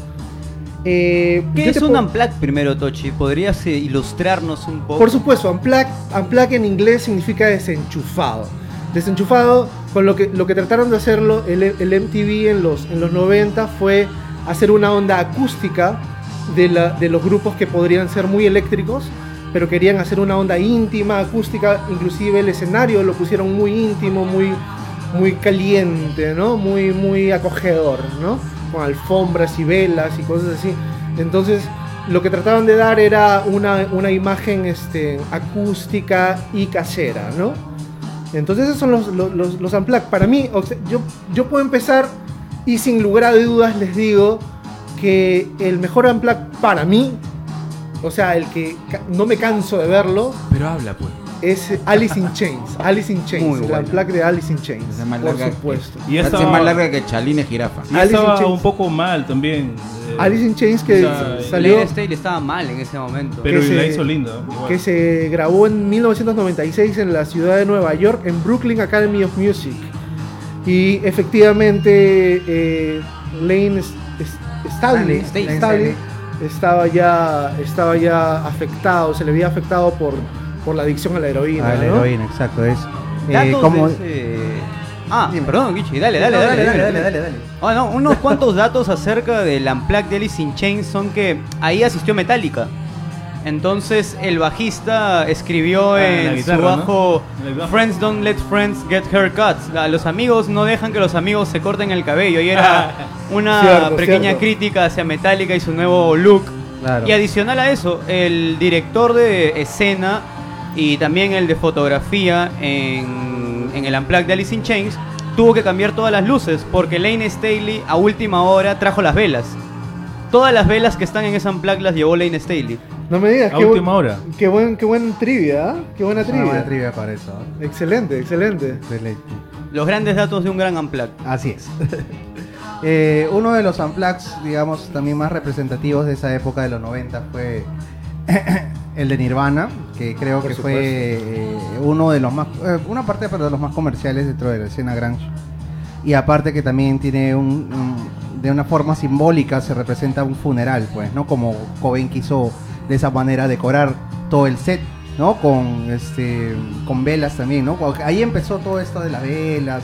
[SPEAKER 2] Eh,
[SPEAKER 6] ¿Qué es un Unplugged primero, Tochi? ¿Podrías eh, ilustrarnos un poco?
[SPEAKER 2] Por supuesto, unplug, unplug en inglés significa desenchufado. Desenchufado, con lo que, lo que trataron de hacerlo el, el MTV en los, en los 90 fue hacer una onda acústica de, la- de los grupos que podrían ser muy eléctricos, pero querían hacer una onda íntima, acústica, inclusive el escenario lo pusieron muy íntimo, muy, muy caliente, ¿no? Muy, muy acogedor, ¿no? Con alfombras y velas y cosas así. Entonces, lo que trataban de dar era una, una imagen este, acústica y casera, ¿no? Entonces esos son los, los. Para mí, yo, yo puedo empezar y sin lugar a dudas les digo que el mejor unplugged para mí, o sea, el que no me canso de verlo,
[SPEAKER 5] Pero habla, pues.
[SPEAKER 2] Es Alice in Chains. Alice in Chains,
[SPEAKER 6] Muy
[SPEAKER 2] el
[SPEAKER 6] bueno.
[SPEAKER 2] unplugged de Alice in Chains,
[SPEAKER 5] Esa es más
[SPEAKER 2] por supuesto.
[SPEAKER 4] Y
[SPEAKER 5] Esa es más larga que Chaline Jirafa.
[SPEAKER 4] Y
[SPEAKER 2] Alice in
[SPEAKER 4] estaba
[SPEAKER 2] Chains.
[SPEAKER 4] un poco mal también. eh,
[SPEAKER 2] Alice in Chains que
[SPEAKER 4] o sea,
[SPEAKER 2] salió...
[SPEAKER 6] Estaba mal en ese momento.
[SPEAKER 4] pero
[SPEAKER 2] que
[SPEAKER 4] la
[SPEAKER 2] se-
[SPEAKER 4] hizo linda. igual.
[SPEAKER 2] que se grabó en 1996 en la ciudad de Nueva York, en Brooklyn Academy of Music. Y efectivamente, eh, Lane S- S- Staley,
[SPEAKER 6] Staley,
[SPEAKER 3] Lane
[SPEAKER 2] Staley estaba, ya, estaba ya afectado, se le había afectado por, por la adicción a la heroína.
[SPEAKER 3] Ah, la
[SPEAKER 2] ¿no?
[SPEAKER 3] heroína, exacto. Es, eh, como-
[SPEAKER 6] de ese- Ah,
[SPEAKER 3] Dime.
[SPEAKER 6] perdón, Kichi, dale, dale,
[SPEAKER 3] No,
[SPEAKER 6] dale,
[SPEAKER 3] dale, dale, dale, dale.
[SPEAKER 6] Ah, no, unos cuantos datos acerca del Unplugged de Alice in Chains son que ahí asistió Metallica. Entonces el bajista escribió
[SPEAKER 4] Ah, en la
[SPEAKER 6] en
[SPEAKER 4] guitarra,
[SPEAKER 6] su bajo. Friends don't let friends get haircuts. A Los amigos no dejan que los amigos se corten el cabello. Y era una
[SPEAKER 2] Cierto,
[SPEAKER 6] pequeña
[SPEAKER 2] cierto.
[SPEAKER 6] crítica hacia Metallica y su nuevo look.
[SPEAKER 3] Claro.
[SPEAKER 6] Y adicional a eso, el director de escena y también el de fotografía en, en el Unplugged de Alice in Chains tuvo que cambiar todas las luces porque Lane Staley a última hora trajo las velas. Todas las velas que están en ese Unplugged las llevó Lane Staley.
[SPEAKER 2] No me digas,
[SPEAKER 4] A
[SPEAKER 2] qué,
[SPEAKER 4] última hora.
[SPEAKER 2] qué buen, qué buen trivia, ¿ah? qué buena
[SPEAKER 3] Una
[SPEAKER 2] trivia.
[SPEAKER 3] buena trivia para eso. ¿eh?
[SPEAKER 2] Excelente, excelente.
[SPEAKER 3] Excelente.
[SPEAKER 6] Los grandes datos de un gran Unplugged.
[SPEAKER 3] Así es. Eh, uno de los unplugs, digamos, también más representativos de esa época de los 90 fue el de Nirvana, que creo
[SPEAKER 2] Por
[SPEAKER 3] que fue eh, uno de los más, eh, una parte de los más comerciales dentro de la escena grunge. Y aparte que también tiene un, un- de una forma simbólica se representa un funeral, pues, ¿no? Como Cobain quiso de esa manera decorar todo el set, ¿no? Con este con velas también, ¿no? Ahí empezó todo esto de las velas,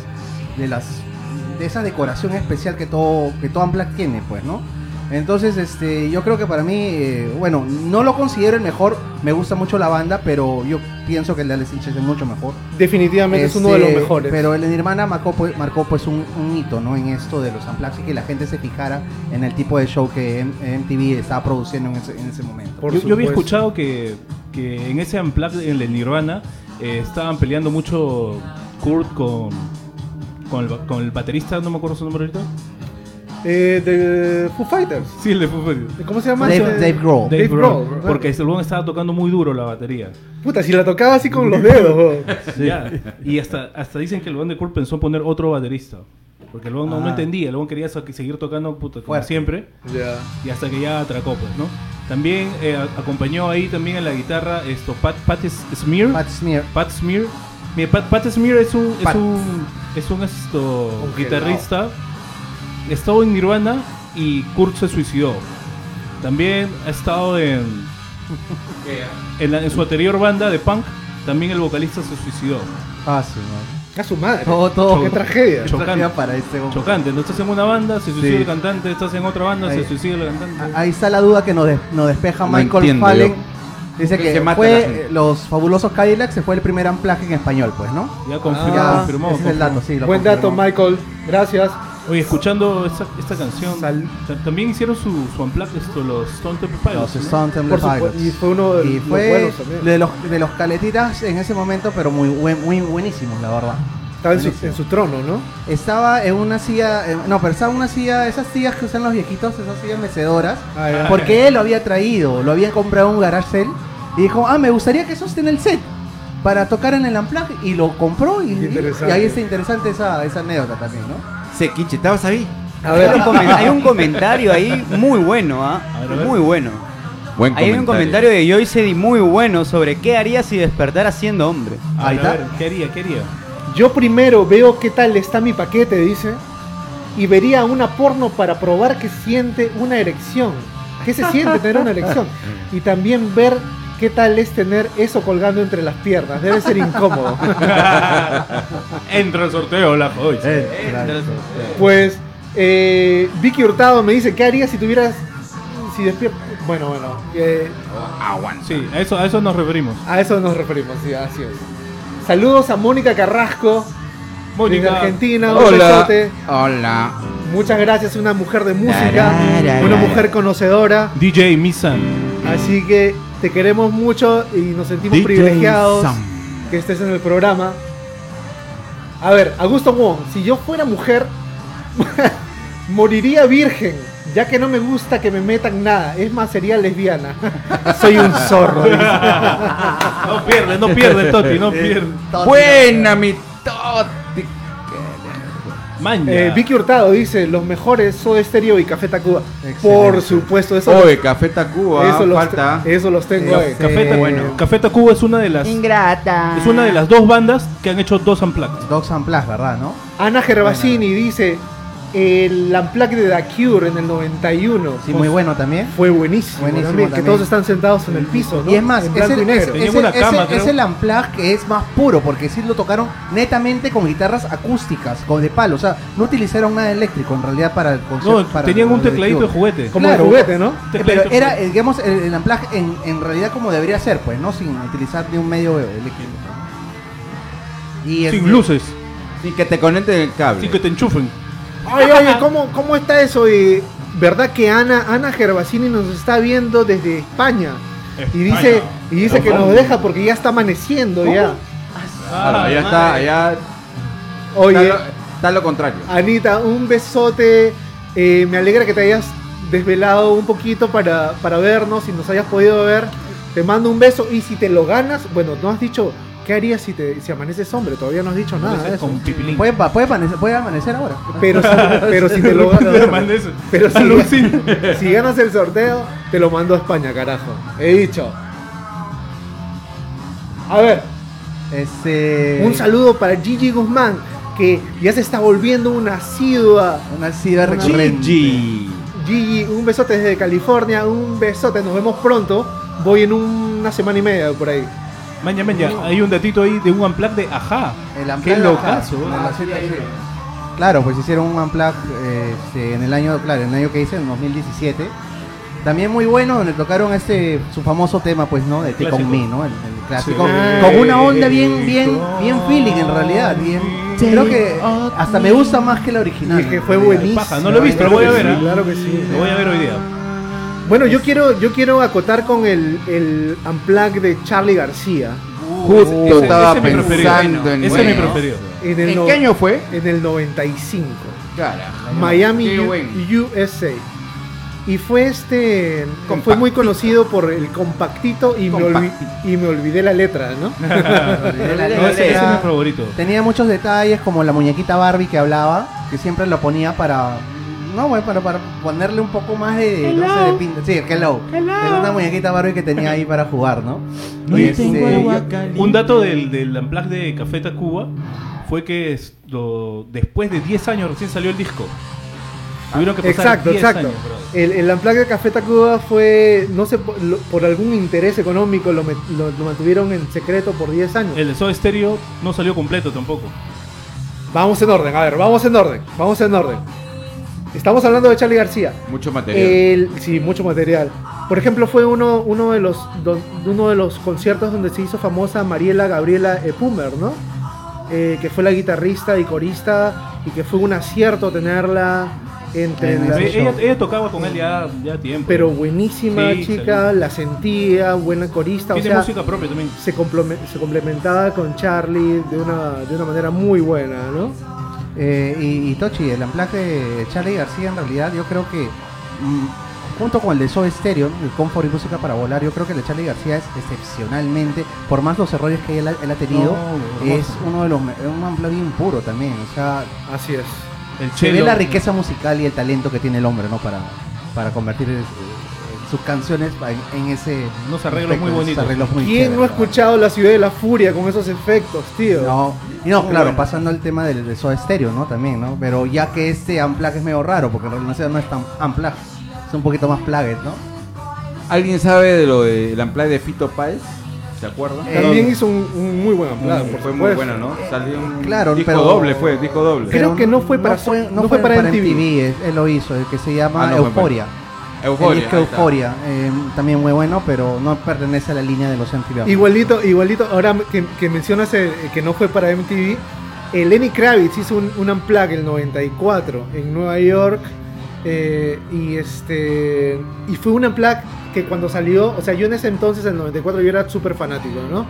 [SPEAKER 3] de las de esa decoración especial que todo que todo Unplugged tiene, pues, ¿no? Entonces, este, yo creo que para mí, eh, bueno, no lo considero el mejor, me gusta mucho la banda, pero yo pienso que el de Alice in Chains es mucho mejor.
[SPEAKER 2] Definitivamente es uno de los
[SPEAKER 3] Este,
[SPEAKER 2] mejores.
[SPEAKER 3] Pero el de Nirvana marcó, pues, marcó pues un, un hito, ¿no? En esto de los Unplugged y que la gente se fijara en el tipo de show que M- MTV estaba produciendo en ese, en ese momento.
[SPEAKER 2] Por
[SPEAKER 4] yo, yo había escuchado que, que en ese Unplugged, en el Nirvana, eh, estaban peleando mucho Kurt con, con, el, con el baterista, no me acuerdo su nombre ahorita.
[SPEAKER 2] Eh, de Foo Fighters.
[SPEAKER 4] Sí, el de Foo Fighters.
[SPEAKER 2] ¿Cómo se llama?
[SPEAKER 3] Dave,
[SPEAKER 2] ese?
[SPEAKER 3] Dave Grohl.
[SPEAKER 4] Dave
[SPEAKER 2] Dave
[SPEAKER 4] Grohl,
[SPEAKER 2] Grohl,
[SPEAKER 4] porque el weón estaba tocando muy duro la batería.
[SPEAKER 2] Puta, si la tocaba así con los dedos. weón.
[SPEAKER 4] Ya. Y hasta, hasta dicen que el weón de Kurt pensó en poner otro baterista. Porque el no, no
[SPEAKER 3] Ah.
[SPEAKER 4] entendía, el quería seguir tocando puta, como
[SPEAKER 3] Fuerte.
[SPEAKER 4] siempre.
[SPEAKER 2] Ya.
[SPEAKER 4] Y hasta que ya atracó, pues, ¿no? También eh, acompañó ahí también en la guitarra esto, Pat, Pat Smear.
[SPEAKER 3] Pat Smear.
[SPEAKER 4] Pat Smear. Mira, Pat, Pat Smear es un, es
[SPEAKER 3] Pat.
[SPEAKER 4] un, es un esto,
[SPEAKER 2] Un
[SPEAKER 4] guitarrista estuvo en Nirvana y Kurt se suicidó. También ha estado en, en, la- en su anterior banda de punk. También el vocalista se suicidó.
[SPEAKER 3] Ah, sí, no.
[SPEAKER 2] A su madre.
[SPEAKER 3] Todo, todo.
[SPEAKER 2] Qué tragedia.
[SPEAKER 4] Chocante.
[SPEAKER 3] Tragedia para este hombre.
[SPEAKER 4] Chocante, no estás en una banda, se suicida
[SPEAKER 3] Sí.
[SPEAKER 4] el cantante, estás en otra banda,
[SPEAKER 3] Ahí.
[SPEAKER 4] se suicida el cantante.
[SPEAKER 3] Ah, Ahí está la duda que nos, des- nos despeja
[SPEAKER 5] No
[SPEAKER 3] Michael
[SPEAKER 5] entiendo
[SPEAKER 3] Fallen.
[SPEAKER 5] yo.
[SPEAKER 3] Dice
[SPEAKER 5] Que
[SPEAKER 3] que
[SPEAKER 5] se
[SPEAKER 3] fue
[SPEAKER 5] gente.
[SPEAKER 3] los fabulosos Cadillacs, se fue el primer amplaje en español, pues, ¿no?
[SPEAKER 4] Ya confirmó,
[SPEAKER 3] Ya,
[SPEAKER 4] confirmó,
[SPEAKER 3] ese es el
[SPEAKER 4] confirmó.
[SPEAKER 3] dato, sí. lo
[SPEAKER 2] Buen dato,
[SPEAKER 3] confirmó.
[SPEAKER 2] Michael. Gracias.
[SPEAKER 4] Oye, escuchando esta, esta canción,
[SPEAKER 2] Sal-
[SPEAKER 4] también hicieron su, su unplugged esto, los Stone Temple Pilots.
[SPEAKER 3] Los. Stone Temple Pilots.
[SPEAKER 2] y fue uno de
[SPEAKER 3] Y
[SPEAKER 2] los
[SPEAKER 3] fue
[SPEAKER 2] buenos también.
[SPEAKER 3] de los, de los caletitas en ese momento, pero muy, buen- muy buenísimos, la verdad.
[SPEAKER 2] Estaba en su, en su trono, ¿no?
[SPEAKER 3] Estaba en una silla, en- no, pero estaba en una silla, esas sillas que usan los viejitos, esas sillas mecedoras,
[SPEAKER 2] Ah, ya.
[SPEAKER 3] porque él lo había traído, lo había comprado en un garage sale y dijo, ah, me gustaría que eso esté en el set para tocar en el amplaje y lo compró y, y ahí está interesante esa, esa anécdota también, ¿no?
[SPEAKER 5] Sequiche, ¿estabas ahí?
[SPEAKER 2] A
[SPEAKER 6] Hay
[SPEAKER 2] ver,
[SPEAKER 6] un, comen- hay un comentario ahí muy bueno, ¿ah?
[SPEAKER 4] A ver, a ver.
[SPEAKER 6] Muy bueno.
[SPEAKER 5] Buen
[SPEAKER 6] Hay un comentario de Joyce Eddy muy bueno sobre qué haría si despertara siendo hombre.
[SPEAKER 4] A
[SPEAKER 3] Ahí
[SPEAKER 4] ver,
[SPEAKER 3] está.
[SPEAKER 4] ver, ¿qué haría? ¿Qué haría?
[SPEAKER 2] yo primero veo qué tal está mi paquete, dice, y vería una porno para probar que siente una erección. ¿Qué se siente tener una erección? Y también ver qué tal es tener eso colgando entre las piernas. Debe ser incómodo.
[SPEAKER 4] Entra el sorteo, la joy.
[SPEAKER 2] Pues eh, Vicky Hurtado me dice, ¿qué harías si tuvieras... Si despiertas... Bueno, bueno. eh,
[SPEAKER 4] Sí, a eso, a eso nos referimos.
[SPEAKER 2] a eso nos referimos, sí, así es. Saludos a Mónica Carrasco, desde
[SPEAKER 4] Mónica,
[SPEAKER 2] Argentina. Un
[SPEAKER 5] Hola.
[SPEAKER 2] besote.
[SPEAKER 5] Hola.
[SPEAKER 2] Muchas gracias, una mujer de música, una mujer conocedora.
[SPEAKER 4] DJ Misan.
[SPEAKER 2] Así que te queremos mucho y nos sentimos
[SPEAKER 5] DJ
[SPEAKER 2] privilegiados
[SPEAKER 5] Sam.
[SPEAKER 2] que estés en el programa. A ver, Augusto Wong, si yo fuera mujer, moriría virgen, ya que no me gusta que me metan nada. Es más, sería lesbiana. Soy un zorro.
[SPEAKER 4] No pierde, no pierde, Toti, no pierde.
[SPEAKER 5] Buena, mi Toti.
[SPEAKER 4] Maña.
[SPEAKER 2] Eh, Vicky Hurtado dice, los mejores Soda Stereo y Café Tacuba.
[SPEAKER 3] Excelente.
[SPEAKER 2] Por supuesto, eso,
[SPEAKER 5] Oye, Café Tacuba,
[SPEAKER 2] eso, los,
[SPEAKER 5] falta.
[SPEAKER 2] eso los tengo ahí.
[SPEAKER 4] Café, Ta-
[SPEAKER 3] bueno.
[SPEAKER 4] Café Tacuba es una de las
[SPEAKER 6] Ingrata.
[SPEAKER 4] es una de las dos bandas que han hecho dos unplugged.
[SPEAKER 3] And Plus, ¿verdad, no?
[SPEAKER 2] Ana Gervasini dice, el Unplugged de The Cure en el 91.
[SPEAKER 3] Sí,
[SPEAKER 2] Pues,
[SPEAKER 3] muy bueno también.
[SPEAKER 2] Fue buenísimo,
[SPEAKER 3] Buenísimo
[SPEAKER 2] también, que todos están sentados en el piso, ¿no?
[SPEAKER 3] Y es más,
[SPEAKER 2] en
[SPEAKER 3] es el,
[SPEAKER 2] y negro.
[SPEAKER 3] es- el-
[SPEAKER 4] cama,
[SPEAKER 3] el- que es más puro, porque sí lo tocaron netamente con guitarras acústicas, con de palo. O sea, no utilizaron nada eléctrico en realidad para el concierto.
[SPEAKER 4] No,
[SPEAKER 3] para
[SPEAKER 4] tenían un
[SPEAKER 3] de
[SPEAKER 4] tecladito de juguete.
[SPEAKER 2] Como
[SPEAKER 3] claro.
[SPEAKER 2] de juguete, ¿no?
[SPEAKER 3] Eh, Pero era, digamos, el, el en, en realidad como debería ser, pues, ¿no? Sin utilizar ni un medio eléctrico. Y
[SPEAKER 4] sin
[SPEAKER 3] este-
[SPEAKER 4] luces,
[SPEAKER 5] Sin que te conecten el cable.
[SPEAKER 4] sin que te enchufen.
[SPEAKER 2] Oye, oye, ¿cómo, ¿cómo está eso? Y, ¿Verdad que Ana, Ana Gervasini nos está viendo desde España? Y dice, y dice que nos deja porque ya está amaneciendo ya.
[SPEAKER 5] Claro, allá está, allá
[SPEAKER 2] Oye,
[SPEAKER 5] está, lo, está lo contrario.
[SPEAKER 2] Anita, un besote. Eh, me alegra que te hayas desvelado un poquito para, para vernos y nos hayas podido ver. Te mando un beso y si te lo ganas, bueno, no has dicho qué harías si te si amaneces hombre, todavía no has dicho nada de eso.
[SPEAKER 4] con pipilín.
[SPEAKER 3] Puede, amanecer, puede amanecer ahora.
[SPEAKER 2] Pero si, pero si te lo ganas, pero si, si ganas el sorteo, te lo mando a España, carajo. He dicho. A ver,
[SPEAKER 3] Este,
[SPEAKER 2] un saludo para Gigi Guzmán, que ya se está volviendo una asidua
[SPEAKER 3] Una ciudad
[SPEAKER 2] Una-
[SPEAKER 3] recurrente.
[SPEAKER 5] Gigi.
[SPEAKER 2] Gigi, un besote desde California, un besote, nos vemos pronto. Voy en una semana y media por ahí.
[SPEAKER 4] Maña, maña, hay un datito ahí de un unplugged de Ajá.
[SPEAKER 3] El unplug
[SPEAKER 4] Qué
[SPEAKER 3] de. Claro, pues hicieron un unplug eh, este, en el año, claro, en el año que hice, en 2017. También muy bueno, donde tocaron este su famoso tema, pues, ¿no? De Take On
[SPEAKER 4] Clásico.
[SPEAKER 3] Me, ¿no? El, el clásico.
[SPEAKER 2] Sí.
[SPEAKER 3] Con una onda bien, bien, bien feeling en realidad. Bien, creo que hasta me gusta más que la original.
[SPEAKER 2] Y es que fue buenísimo.
[SPEAKER 4] Paja, no lo he visto, lo voy a ver. ¿ah?
[SPEAKER 2] Claro que sí.
[SPEAKER 4] Lo voy a ver hoy día.
[SPEAKER 2] Bueno, yo quiero, yo quiero acotar con el, el unplug de Charlie García.
[SPEAKER 5] Justo
[SPEAKER 4] Ese-
[SPEAKER 5] estaba
[SPEAKER 4] ese es mi preferido.
[SPEAKER 5] pensando en
[SPEAKER 4] Ese es mi preferido.
[SPEAKER 2] En el,
[SPEAKER 5] ¿En
[SPEAKER 2] no-
[SPEAKER 5] qué año fue?
[SPEAKER 2] En el 95.
[SPEAKER 5] Carajo.
[SPEAKER 2] Miami, U-. USA. Y fue este. Fue muy conocido por el compactito y, me, olvi-
[SPEAKER 5] Compactito.
[SPEAKER 2] y me olvidé la letra, ¿no?
[SPEAKER 4] No, ese, ese es mi favorito.
[SPEAKER 3] Tenía muchos detalles como la muñequita Barbie que hablaba, que siempre lo ponía para no, bueno, para, para ponerle un poco más de, no sé, de pinta. Sí, el hello. Era una muñequita Barbie que tenía ahí para jugar, ¿no? Y este,
[SPEAKER 4] Un dato del, del Unplugged de Café Tacuba fue que esto, después de 10 años recién salió el disco. Tuvieron que pasar
[SPEAKER 2] Exacto,
[SPEAKER 4] 10
[SPEAKER 2] exacto.
[SPEAKER 4] años,
[SPEAKER 2] el, el Unplugged de Café Tacuba fue, no sé, por, lo- por algún interés económico lo, met- lo- lo mantuvieron en secreto por 10 años.
[SPEAKER 4] El de Soda Stereo no salió completo tampoco.
[SPEAKER 2] Vamos en orden, a ver, vamos en orden, vamos en orden. Estamos hablando de Charlie García.
[SPEAKER 5] Mucho material.
[SPEAKER 2] El, sí, mucho material. Por ejemplo, fue uno, uno, de los, do- uno de los conciertos donde se hizo famosa Mariela Gabriela Epumer, ¿no? Eh, que fue la guitarrista y corista y que fue un acierto tenerla entre
[SPEAKER 3] En
[SPEAKER 2] las...
[SPEAKER 4] ella, tocaba con él ya, ya tiempo.
[SPEAKER 2] Pero buenísima
[SPEAKER 4] Sí,
[SPEAKER 2] chica,
[SPEAKER 4] sí.
[SPEAKER 2] la sentía, buena corista, o
[SPEAKER 4] Tiene
[SPEAKER 2] sea,
[SPEAKER 4] música propia también.
[SPEAKER 2] se complementaba con Charlie de una, de una manera muy buena, ¿no?
[SPEAKER 3] Eh, y, y Tochi, el unplug de Charlie García en realidad yo creo que mm, junto con el de Soda Stereo, el Comfort y Música para Volar, yo creo que el de Charlie García es excepcionalmente, por más los errores que él, ha- él ha tenido,
[SPEAKER 4] No,
[SPEAKER 3] es uno de los un unplug bien puro también, o sea,
[SPEAKER 2] Así es.
[SPEAKER 4] El
[SPEAKER 3] se ve la riqueza musical y el talento que tiene el hombre, ¿no? Para, para convertir sus canciones en, en ese
[SPEAKER 4] Unos arreglos muy bonitos.
[SPEAKER 3] arreglos muy
[SPEAKER 2] ¿Quién no ha escuchado La Ciudad de la Furia con esos efectos, tío?
[SPEAKER 3] No, y no,
[SPEAKER 2] Muy
[SPEAKER 3] claro,
[SPEAKER 2] bueno.
[SPEAKER 3] pasando al tema del de Soda Stereo, ¿no? También, ¿no? Pero ya que este unplug es medio raro, porque en realidad no es tan unplug, es un poquito más plugged, ¿no?
[SPEAKER 5] ¿Alguien sabe de lo del unplug de Fito Páez? ¿Se acuerdan?
[SPEAKER 3] Eh,
[SPEAKER 2] También hizo un, un muy buen amplado, por
[SPEAKER 5] fue muy bueno, ¿no? Salió un
[SPEAKER 3] Claro,
[SPEAKER 5] disco
[SPEAKER 3] pero-
[SPEAKER 5] doble, fue disco doble.
[SPEAKER 2] Creo que no fue para
[SPEAKER 3] no fue,
[SPEAKER 2] no fue para MTV.
[SPEAKER 3] él, él lo hizo, el que se llama
[SPEAKER 5] Ah, no fue
[SPEAKER 3] Euforia.
[SPEAKER 5] Euforia.
[SPEAKER 3] el disco. Euforia, eh, también muy bueno, pero no pertenece a la línea de los MTV.
[SPEAKER 2] Igualito, igualito, ahora que, que mencionas eh, que no fue para MTV, eh, Lenny Kravitz hizo un, un unplug el 94 en Nueva York eh, y este y fue un unplug que cuando salió, o sea, yo en ese entonces, el 94, yo era súper fanático, ¿no?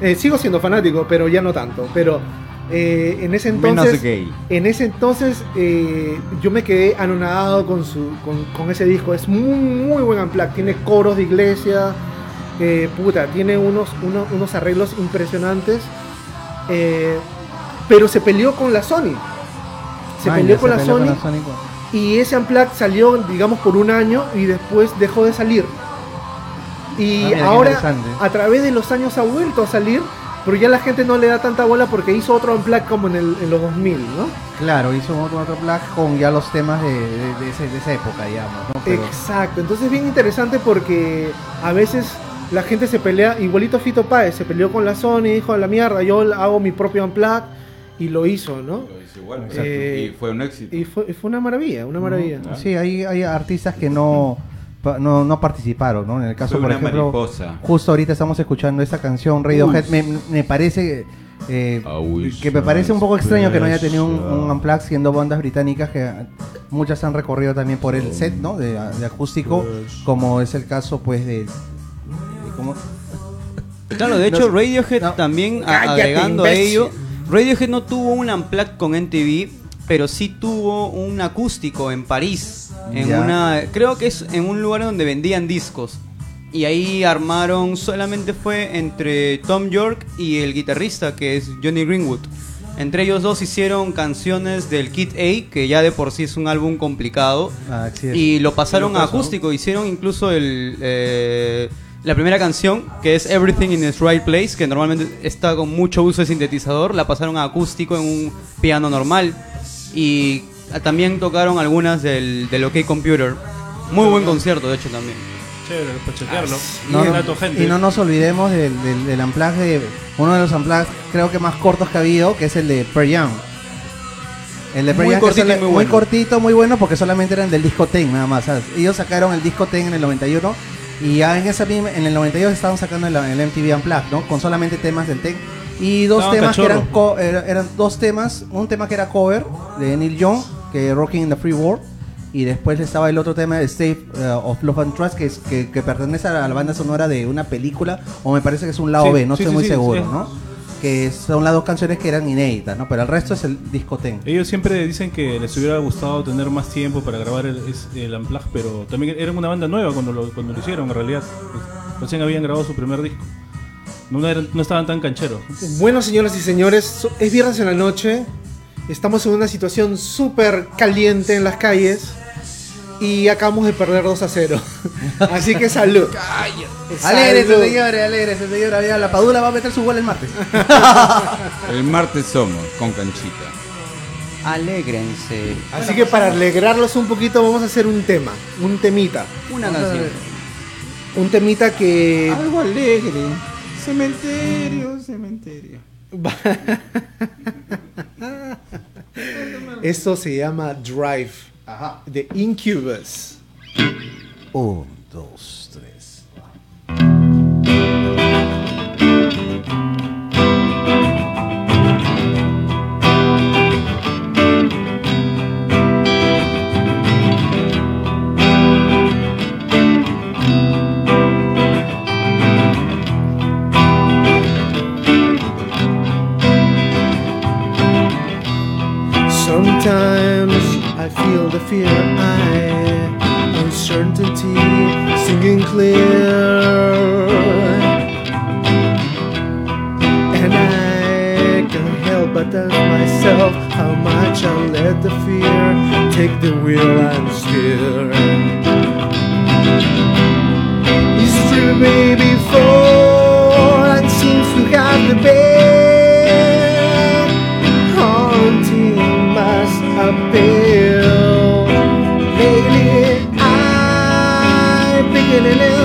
[SPEAKER 2] Eh, sigo siendo fanático, pero ya no tanto, pero eh, en ese
[SPEAKER 5] Menos
[SPEAKER 2] entonces...
[SPEAKER 5] gay.
[SPEAKER 2] En ese entonces eh, yo me quedé anonadado con, su, con, con ese disco. Es muy, muy buen unplug. Tiene coros de iglesia. eh, puta, tiene unos, unos, unos arreglos impresionantes. eh, pero se peleó con la Sony. Se peleó con la
[SPEAKER 3] peleó
[SPEAKER 2] Sony. Y ese unplug salió, digamos, por un año y después dejó de salir. Y
[SPEAKER 3] Ah, mira,
[SPEAKER 2] ahora, a través de los años ha vuelto a salir, pero ya la gente no le da tanta bola porque hizo otro unplug como en, el- en los 2000, ¿no?
[SPEAKER 3] Claro, hizo otro, otro plug con ya los temas de, de- de ese- de esa época, digamos. ¿no? Pero-
[SPEAKER 2] Exacto, entonces es bien interesante porque a veces la gente se pelea, igualito Fito Páez, se peleó con la Sony, dijo a la mierda, yo hago mi propio unplug y lo hizo, ¿no?
[SPEAKER 5] Lo hizo igual,
[SPEAKER 2] Exacto.
[SPEAKER 5] y fue un éxito.
[SPEAKER 2] Y fue, fue una maravilla, una maravilla.
[SPEAKER 3] Sí, hay, hay artistas que no, no, no participaron, ¿no? En el caso, por
[SPEAKER 5] una
[SPEAKER 3] ejemplo,
[SPEAKER 5] mariposa.
[SPEAKER 3] justo ahorita estamos escuchando esta canción Radiohead. Me, me parece eh,
[SPEAKER 5] wish
[SPEAKER 3] que me parece un poco extraño que no haya tenido un, un unplug siendo bandas británicas que muchas han recorrido también por el set, ¿no? De, de acústico, como es el caso, pues, de... de ¿cómo?
[SPEAKER 6] Claro, de hecho, Radiohead
[SPEAKER 3] No.
[SPEAKER 6] también,
[SPEAKER 2] Cállate,
[SPEAKER 6] agregando a ello, Radiohead no tuvo un unplugged con NTV, pero sí tuvo un acústico en París, en
[SPEAKER 3] Ya.
[SPEAKER 6] una, creo que es en un lugar donde vendían discos. Y ahí armaron, solamente fue entre Tom York y el guitarrista, que es Johnny Greenwood. Entre ellos dos hicieron canciones del Kid A, que ya de por sí es un álbum complicado.
[SPEAKER 3] Ah, sí.
[SPEAKER 6] Y lo pasaron
[SPEAKER 4] Lo
[SPEAKER 6] a acústico, hicieron incluso el, eh, la primera canción, que es Everything in its Right Place, que normalmente está con mucho uso de sintetizador, la pasaron a acústico en un piano normal. Y ah, también tocaron algunas del, del OK Computer. Muy buen concierto, de hecho, también.
[SPEAKER 4] Chévere, para chequearlo.
[SPEAKER 3] No,
[SPEAKER 4] Y
[SPEAKER 3] no,
[SPEAKER 4] dato, gente.
[SPEAKER 3] y no nos olvidemos del, del, del unplug de uno de los unplugs creo que más cortos que ha habido, que es el de Pearl Jam. El de
[SPEAKER 6] Muy
[SPEAKER 3] que
[SPEAKER 6] cortito muy
[SPEAKER 3] muy
[SPEAKER 6] bueno.
[SPEAKER 3] cortito, muy bueno, porque solamente eran del disco Ten nada más. ¿sabes? Ellos sacaron el disco Ten en el 91 y ya en esa en el 92 estaban sacando el, el MTV Unplugged, ¿no? Con solamente temas del Ten y dos
[SPEAKER 4] Estaban
[SPEAKER 3] temas que eran,
[SPEAKER 4] cachorros.
[SPEAKER 3] co- era- eran dos temas, un tema que era cover de Neil Young, que Rocking in the Free World. Y después estaba el otro tema de State uh, of Love and Trust, que, es, que, que pertenece a la banda sonora de una película, o me parece que es un lado
[SPEAKER 4] Sí,
[SPEAKER 3] B, no
[SPEAKER 4] sí,
[SPEAKER 3] estoy
[SPEAKER 4] sí,
[SPEAKER 3] muy seguro. ¿no? Que son las dos canciones que eran inéditas, ¿no? Pero el resto es el disco Ten.
[SPEAKER 4] Ellos siempre dicen que les hubiera gustado tener más tiempo para grabar el, el Unplugged, pero también eran una banda nueva cuando lo, cuando lo hicieron, en realidad. Recién habían grabado su primer disco. No, eran- no estaban tan cancheros.
[SPEAKER 2] Bueno, señoras y señores, es viernes en la noche. Estamos en una situación súper caliente en las calles. Y acabamos de perder 2 a 0. Así que salud.
[SPEAKER 3] Alegres, señores, alegres, señores. La Padula va a meter su gol el martes.
[SPEAKER 5] El martes somos con canchita.
[SPEAKER 6] Alégrense.
[SPEAKER 2] Así que para alegrarlos un poquito vamos a hacer un tema, un temita.
[SPEAKER 6] Una canción.
[SPEAKER 2] Un temita que
[SPEAKER 5] Algo alegre. Cementerio, cementerio.
[SPEAKER 2] esto se llama Drive
[SPEAKER 3] Ajá.
[SPEAKER 2] de Incubus.
[SPEAKER 3] Un, dos, tres.
[SPEAKER 2] Sometimes I feel the fear, I uncertainty singing clear, and I can't help but ask myself how much I'll let the fear take the wheel and steer. It's true, me before and seems to have the best appeal. Lately, I'm beginning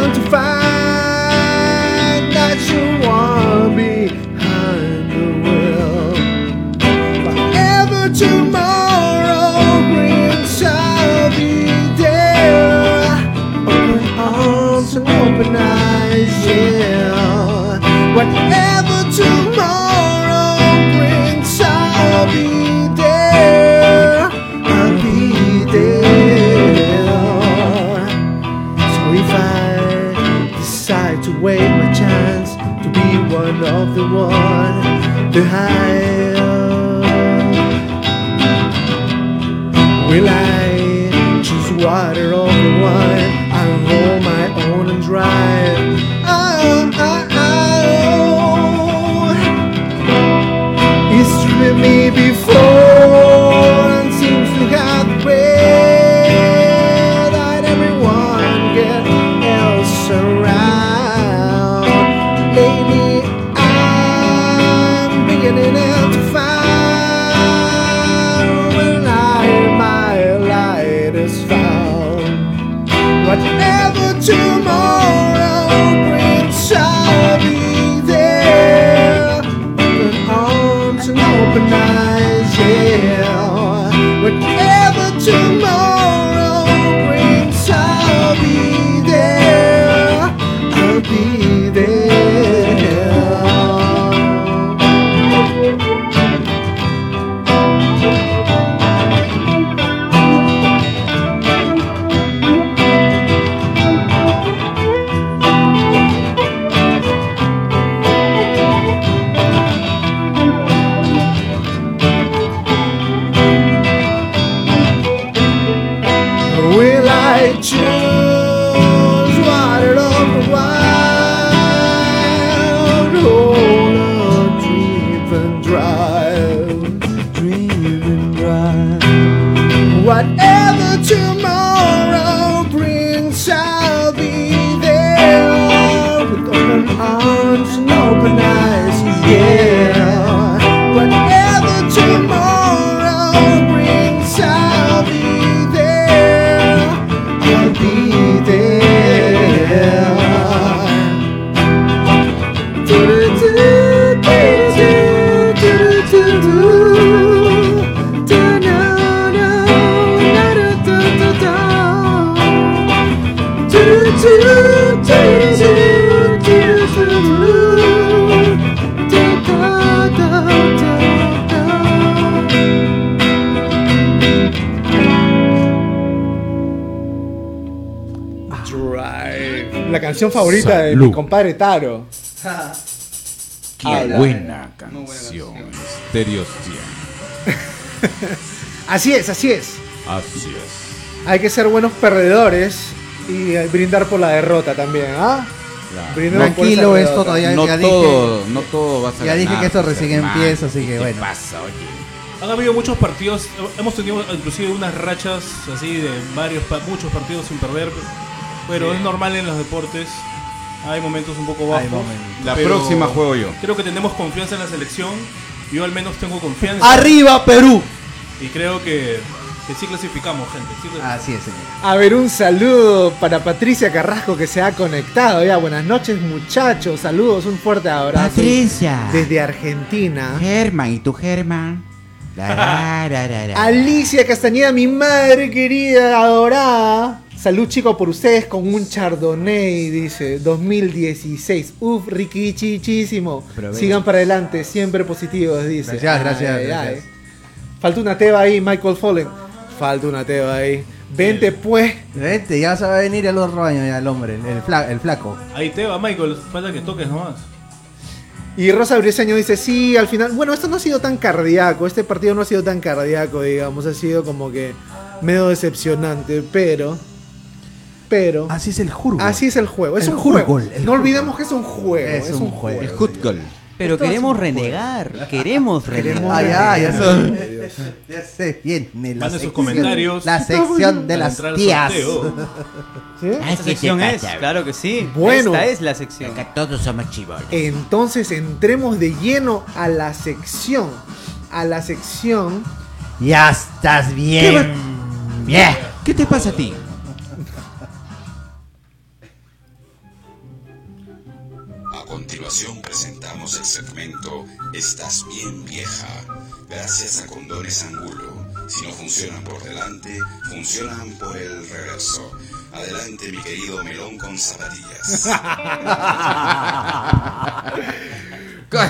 [SPEAKER 2] La canción favorita de mi
[SPEAKER 5] Salud.
[SPEAKER 2] compadre Taro.
[SPEAKER 5] Qué
[SPEAKER 2] Habla.
[SPEAKER 5] buena canción. Stereo 100.
[SPEAKER 2] Así es, así es.
[SPEAKER 5] Así es.
[SPEAKER 2] Hay que ser buenos perdedores y eh, brindar por la derrota también, ¿ah?
[SPEAKER 5] Claro.
[SPEAKER 3] Tranquilo, esto
[SPEAKER 2] derrota.
[SPEAKER 3] todavía
[SPEAKER 5] no
[SPEAKER 3] ya
[SPEAKER 5] todo,
[SPEAKER 3] dije.
[SPEAKER 5] no todo vas a
[SPEAKER 3] ya dije que esto
[SPEAKER 5] pues,
[SPEAKER 3] recién empieza, así que
[SPEAKER 5] ¿Qué
[SPEAKER 3] bueno.
[SPEAKER 5] pasa, oye?
[SPEAKER 4] Han habido muchos partidos, hemos tenido inclusive unas rachas así de varios, muchos partidos sin perder, pero es normal en los deportes. Hay momentos un poco bajos.
[SPEAKER 5] La próxima juego yo.
[SPEAKER 4] Creo que tenemos confianza en la selección. Yo al menos tengo confianza.
[SPEAKER 3] ¡Arriba, Perú!
[SPEAKER 4] Y creo que, que sí clasificamos, gente. sí clasificamos.
[SPEAKER 3] Así es, señor.
[SPEAKER 2] A ver, un saludo para Patricia Carrasco que se ha conectado. Ya, buenas noches, muchachos. Saludos, un fuerte abrazo.
[SPEAKER 7] Patricia.
[SPEAKER 2] Desde Argentina.
[SPEAKER 7] Germán, ¿y tú, Germán? La, la, la, la, la.
[SPEAKER 2] Alicia Castañeda, mi madre querida, adorada. Salud, chicos, por ustedes con un Chardonnay, dice 2016. Uf, riquichichísimo. Sigan para adelante, siempre positivos, dice.
[SPEAKER 3] Gracias, gracias, gracias.
[SPEAKER 2] Falta una teba ahí, Michael Fallen. Falta una teba ahí. Vente, pues.
[SPEAKER 3] Vente, ya se va a venir el otro año ya el hombre, el, el fla- el flaco.
[SPEAKER 4] Ahí te va, Michael. Falta que toques nomás.
[SPEAKER 2] Y Rosa Briseño dice, sí, al final, bueno, esto no ha sido tan cardíaco, este partido no ha sido tan cardíaco, digamos, ha sido como que medio decepcionante, pero, pero,
[SPEAKER 3] Así es el jurgo.
[SPEAKER 2] así es el juego, es
[SPEAKER 3] El
[SPEAKER 2] un juego. no olvidemos que es un juego,
[SPEAKER 3] Es
[SPEAKER 2] es,
[SPEAKER 3] un
[SPEAKER 2] un
[SPEAKER 3] juego.
[SPEAKER 2] juego.
[SPEAKER 7] Hutgol.
[SPEAKER 6] Pero queremos renegar, queremos renegar.
[SPEAKER 3] Ah, ya,
[SPEAKER 2] Ay,
[SPEAKER 3] se,
[SPEAKER 2] Dios.
[SPEAKER 3] ya se viene la
[SPEAKER 4] Manden sus comentarios.
[SPEAKER 3] la sección de las tías.
[SPEAKER 2] ¿Sí?
[SPEAKER 7] ¿qué te
[SPEAKER 6] sección es, claro que sí.
[SPEAKER 2] Bueno.
[SPEAKER 6] Esta es la sección.
[SPEAKER 7] Acá todos somos chivolos.
[SPEAKER 2] Entonces entremos de lleno a la sección, a la sección
[SPEAKER 3] Ya estás bien.
[SPEAKER 7] Bien. ¿Qué te pasa a ti?
[SPEAKER 1] Continuación presentamos el segmento Estás bien vieja. Gracias a Condones Angulo. Si no funcionan por delante, funcionan por el reverso. Adelante mi querido melón con zapatillas.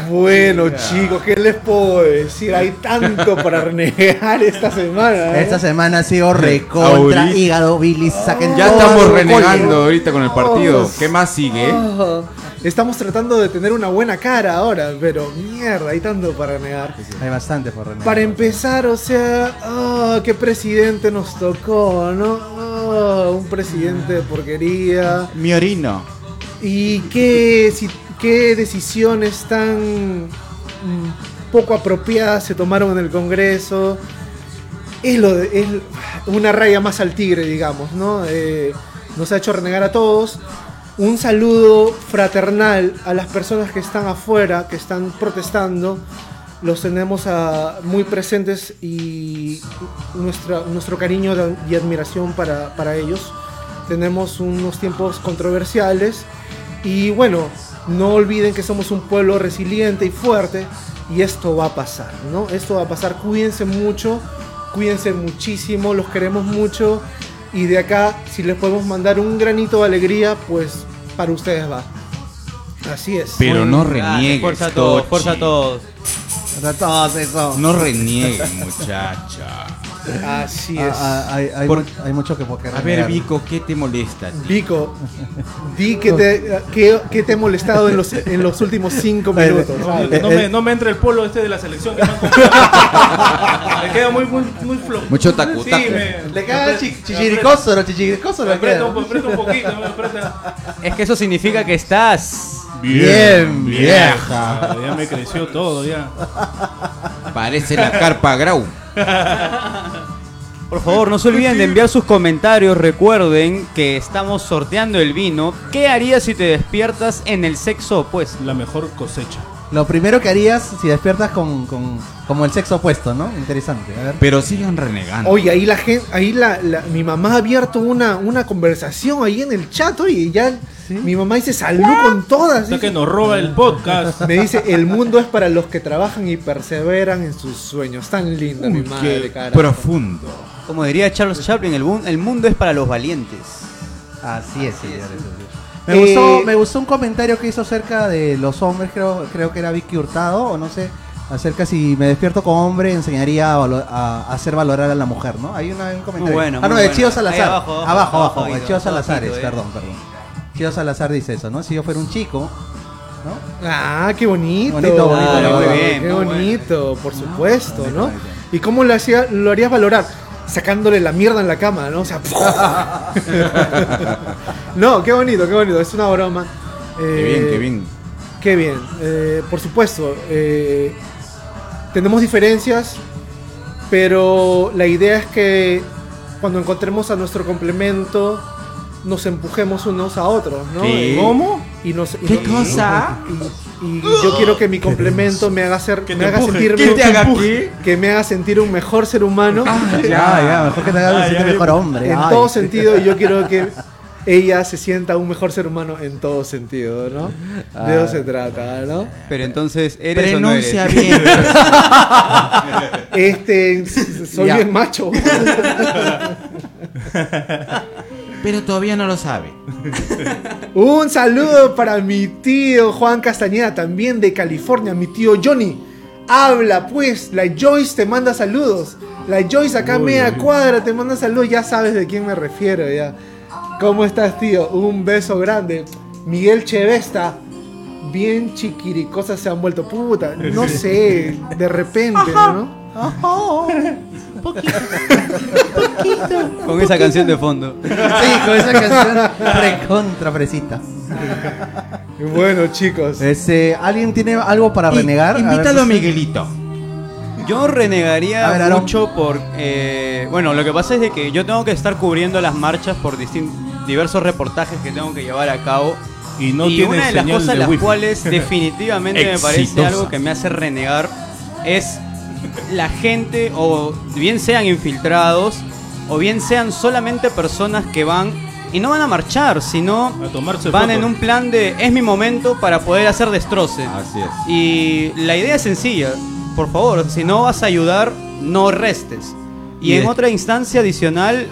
[SPEAKER 2] Bueno, chicos, ¿qué les puedo decir? Hay tanto para renegar esta semana. ¿eh?
[SPEAKER 3] Esta semana ha sido recontra
[SPEAKER 5] Ahorita-
[SPEAKER 3] hígado, bilis, saquen
[SPEAKER 5] Ya
[SPEAKER 3] todo
[SPEAKER 5] estamos renegando
[SPEAKER 3] coño.
[SPEAKER 5] ahorita con el partido.
[SPEAKER 2] Oh,
[SPEAKER 5] ¿Qué más sigue?
[SPEAKER 2] Ah, estamos tratando de tener una buena cara ahora, pero mierda, hay tanto para negar.
[SPEAKER 3] Hay bastante por renegar.
[SPEAKER 2] Para empezar, o sea, ah, qué presidente nos tocó, ¿no? Ah, un presidente de porquería.
[SPEAKER 7] Mi orino.
[SPEAKER 2] ¿Y qué, si- qué decisiones tan mm, poco apropiadas se tomaron en el Congreso? Es, lo de- es una raya más al tigre, digamos, ¿no? Eh, nos ha hecho renegar a todos. Un saludo fraternal a las personas que están afuera, que están protestando. Los tenemos ah, muy presentes y nuestra, nuestro cariño y admiración para, para ellos. Tenemos unos tiempos controversiales y bueno, no olviden que somos un pueblo resiliente y fuerte y esto va a pasar, ¿no? Esto va a pasar. Cuídense mucho, cuídense muchísimo, los queremos mucho y de acá, si les podemos mandar un granito de alegría, pues para ustedes va. Así es.
[SPEAKER 7] Pero no reniegues.
[SPEAKER 6] Fuerza a todos, fuerza a todos.
[SPEAKER 3] Para todos eso.
[SPEAKER 7] No reniegues, muchacha.
[SPEAKER 2] Así es.
[SPEAKER 3] Ah, ah, hay, hay
[SPEAKER 7] Por-
[SPEAKER 3] mu- hay mucho que por qué
[SPEAKER 7] A ver. Vico, ¿qué te molesta?
[SPEAKER 2] Vico, di que te, que, que te he molestado en los, en los últimos cinco minutos.
[SPEAKER 4] No,
[SPEAKER 2] ¿vale?
[SPEAKER 4] no me, no me entra el polo este de la selección que comprado. Me queda muy, muy, muy flojo.
[SPEAKER 5] Mucho tacu,
[SPEAKER 4] Sí,
[SPEAKER 5] tacu.
[SPEAKER 4] me,
[SPEAKER 3] Le queda
[SPEAKER 4] me
[SPEAKER 3] le
[SPEAKER 4] aprieta
[SPEAKER 3] queda.
[SPEAKER 4] un, me aprieta un poquito, me.
[SPEAKER 6] Es que eso significa que estás.
[SPEAKER 3] Bien, vieja.
[SPEAKER 4] Ah, Ya me creció todo, ya.
[SPEAKER 7] Parece la carpa grau.
[SPEAKER 6] Por favor, no se olviden de enviar sus comentarios. Recuerden que estamos sorteando el vino. ¿Qué harías si te despiertas en el sexo opuesto?
[SPEAKER 4] La mejor cosecha.
[SPEAKER 3] Lo primero que harías si despiertas con, con como el sexo opuesto, ¿no? Interesante. A ver.
[SPEAKER 7] Pero sigan renegando.
[SPEAKER 2] Oye, ahí la gente, ahí la, la- mi mamá ha abierto una, una conversación ahí en el chat, oye, y ya mi mamá dice salud con todas. Dice.
[SPEAKER 4] que nos roba el podcast.
[SPEAKER 2] Me dice, el mundo es para los que trabajan y perseveran en sus sueños. Tan linda mi madre,
[SPEAKER 7] profundo.
[SPEAKER 6] Como diría Charles Chaplin, el, el mundo es para los valientes.
[SPEAKER 3] Así es, señores. Me,
[SPEAKER 2] Eh,
[SPEAKER 3] gustó, me gustó un comentario que hizo acerca de los hombres, creo, creo que era Vicky Hurtado, o no sé, acerca si me despierto como hombre, enseñaría a, valo- a- a hacer valorar a la mujer, ¿no? Hay una- un comentario.
[SPEAKER 6] Muy bueno,
[SPEAKER 3] ah, no, de. Chío Salazar.
[SPEAKER 6] abajo,
[SPEAKER 3] Abajo,
[SPEAKER 6] abajo,
[SPEAKER 3] abajo,
[SPEAKER 6] abajo,
[SPEAKER 3] de
[SPEAKER 6] abajito,
[SPEAKER 3] Chío
[SPEAKER 6] abajito, eh.
[SPEAKER 3] perdón, perdón. Chío Salazar dice eso, ¿no? Si yo fuera un chico, ¿no?
[SPEAKER 2] Ah, qué bonito.
[SPEAKER 3] Bonito, bonito,
[SPEAKER 2] Ah,
[SPEAKER 3] muy
[SPEAKER 6] bien,
[SPEAKER 2] Qué
[SPEAKER 6] muy
[SPEAKER 2] bonito, por supuesto,
[SPEAKER 3] bonito,
[SPEAKER 2] ¿no?
[SPEAKER 3] bonito.
[SPEAKER 2] ¿Y cómo lo, hacía, lo harías valorar? Sacándole la mierda en la cama, ¿no? O sea, no, qué bonito, qué bonito. Es una broma.
[SPEAKER 7] Qué
[SPEAKER 2] Eh,
[SPEAKER 7] bien, qué bien.
[SPEAKER 2] Qué bien. Eh, por supuesto, eh, tenemos diferencias, pero la idea es que cuando encontremos a nuestro complemento, nos empujemos unos a otros, ¿no? Eh,
[SPEAKER 4] ¿Cómo?
[SPEAKER 2] Y nos, y
[SPEAKER 7] ¿Qué cosa?
[SPEAKER 2] Y, y yo quiero que mi complemento me haga ser,
[SPEAKER 4] Que
[SPEAKER 2] me haga sentirme,
[SPEAKER 7] ¿Qué te haga qué?
[SPEAKER 2] que me haga sentir un mejor ser humano
[SPEAKER 3] Ya, ya, mejor que te hagas
[SPEAKER 4] Ah,
[SPEAKER 3] sentir
[SPEAKER 4] ya,
[SPEAKER 3] mejor hombre.
[SPEAKER 2] en
[SPEAKER 3] ay.
[SPEAKER 2] todo sentido. Y yo quiero que ella se sienta un mejor ser humano en todo sentido, ¿no? De eso
[SPEAKER 3] Ah.
[SPEAKER 2] se trata, ¿no?
[SPEAKER 6] Pero entonces, ¿eres o no eres?
[SPEAKER 7] Pronuncia bien.
[SPEAKER 2] Este, soy
[SPEAKER 3] Ya.
[SPEAKER 2] bien macho.
[SPEAKER 7] Pero todavía no lo sabe.
[SPEAKER 2] Un saludo para mi tío Juan Castañeda, también de California, mi tío Johnny. Habla pues, la Joyce te manda saludos. La Joyce acá
[SPEAKER 4] Uy,
[SPEAKER 2] media cuadra te manda saludos, ya sabes de quién me refiero ya. ¿Cómo estás, tío? Un beso grande. Miguel Chevesta, bien chiquiricosas se han vuelto puta. No sé, de repente, ¿no?
[SPEAKER 6] Con esa canción de fondo.
[SPEAKER 3] Sí, con esa canción recontra fresita.
[SPEAKER 2] Bueno, chicos.
[SPEAKER 3] Este, ¿Alguien tiene algo para
[SPEAKER 7] Y-
[SPEAKER 3] renegar?
[SPEAKER 7] Invítalo a Miguelito.
[SPEAKER 6] Yo renegaría
[SPEAKER 3] ver,
[SPEAKER 6] mucho por... eh, bueno, lo que pasa es de que yo tengo que estar cubriendo las marchas por distin- diversos reportajes que tengo que llevar a cabo.
[SPEAKER 4] Y no
[SPEAKER 6] y
[SPEAKER 4] tiene
[SPEAKER 6] una de las
[SPEAKER 4] señal
[SPEAKER 6] cosas
[SPEAKER 4] de
[SPEAKER 6] las
[SPEAKER 4] wifi.
[SPEAKER 6] cuales definitivamente me parece
[SPEAKER 4] Exitosa.
[SPEAKER 6] algo que me hace renegar es la gente o bien sean infiltrados o bien sean solamente personas que van y no van a marchar, sino
[SPEAKER 4] A tomarse
[SPEAKER 6] van
[SPEAKER 4] fotos.
[SPEAKER 6] en un plan de es mi momento para poder hacer destroce.
[SPEAKER 5] Así es.
[SPEAKER 6] Y la idea es sencilla. Por favor, si no vas a ayudar, no restes. Y
[SPEAKER 4] Y
[SPEAKER 6] en
[SPEAKER 4] es-
[SPEAKER 6] otra instancia adicional,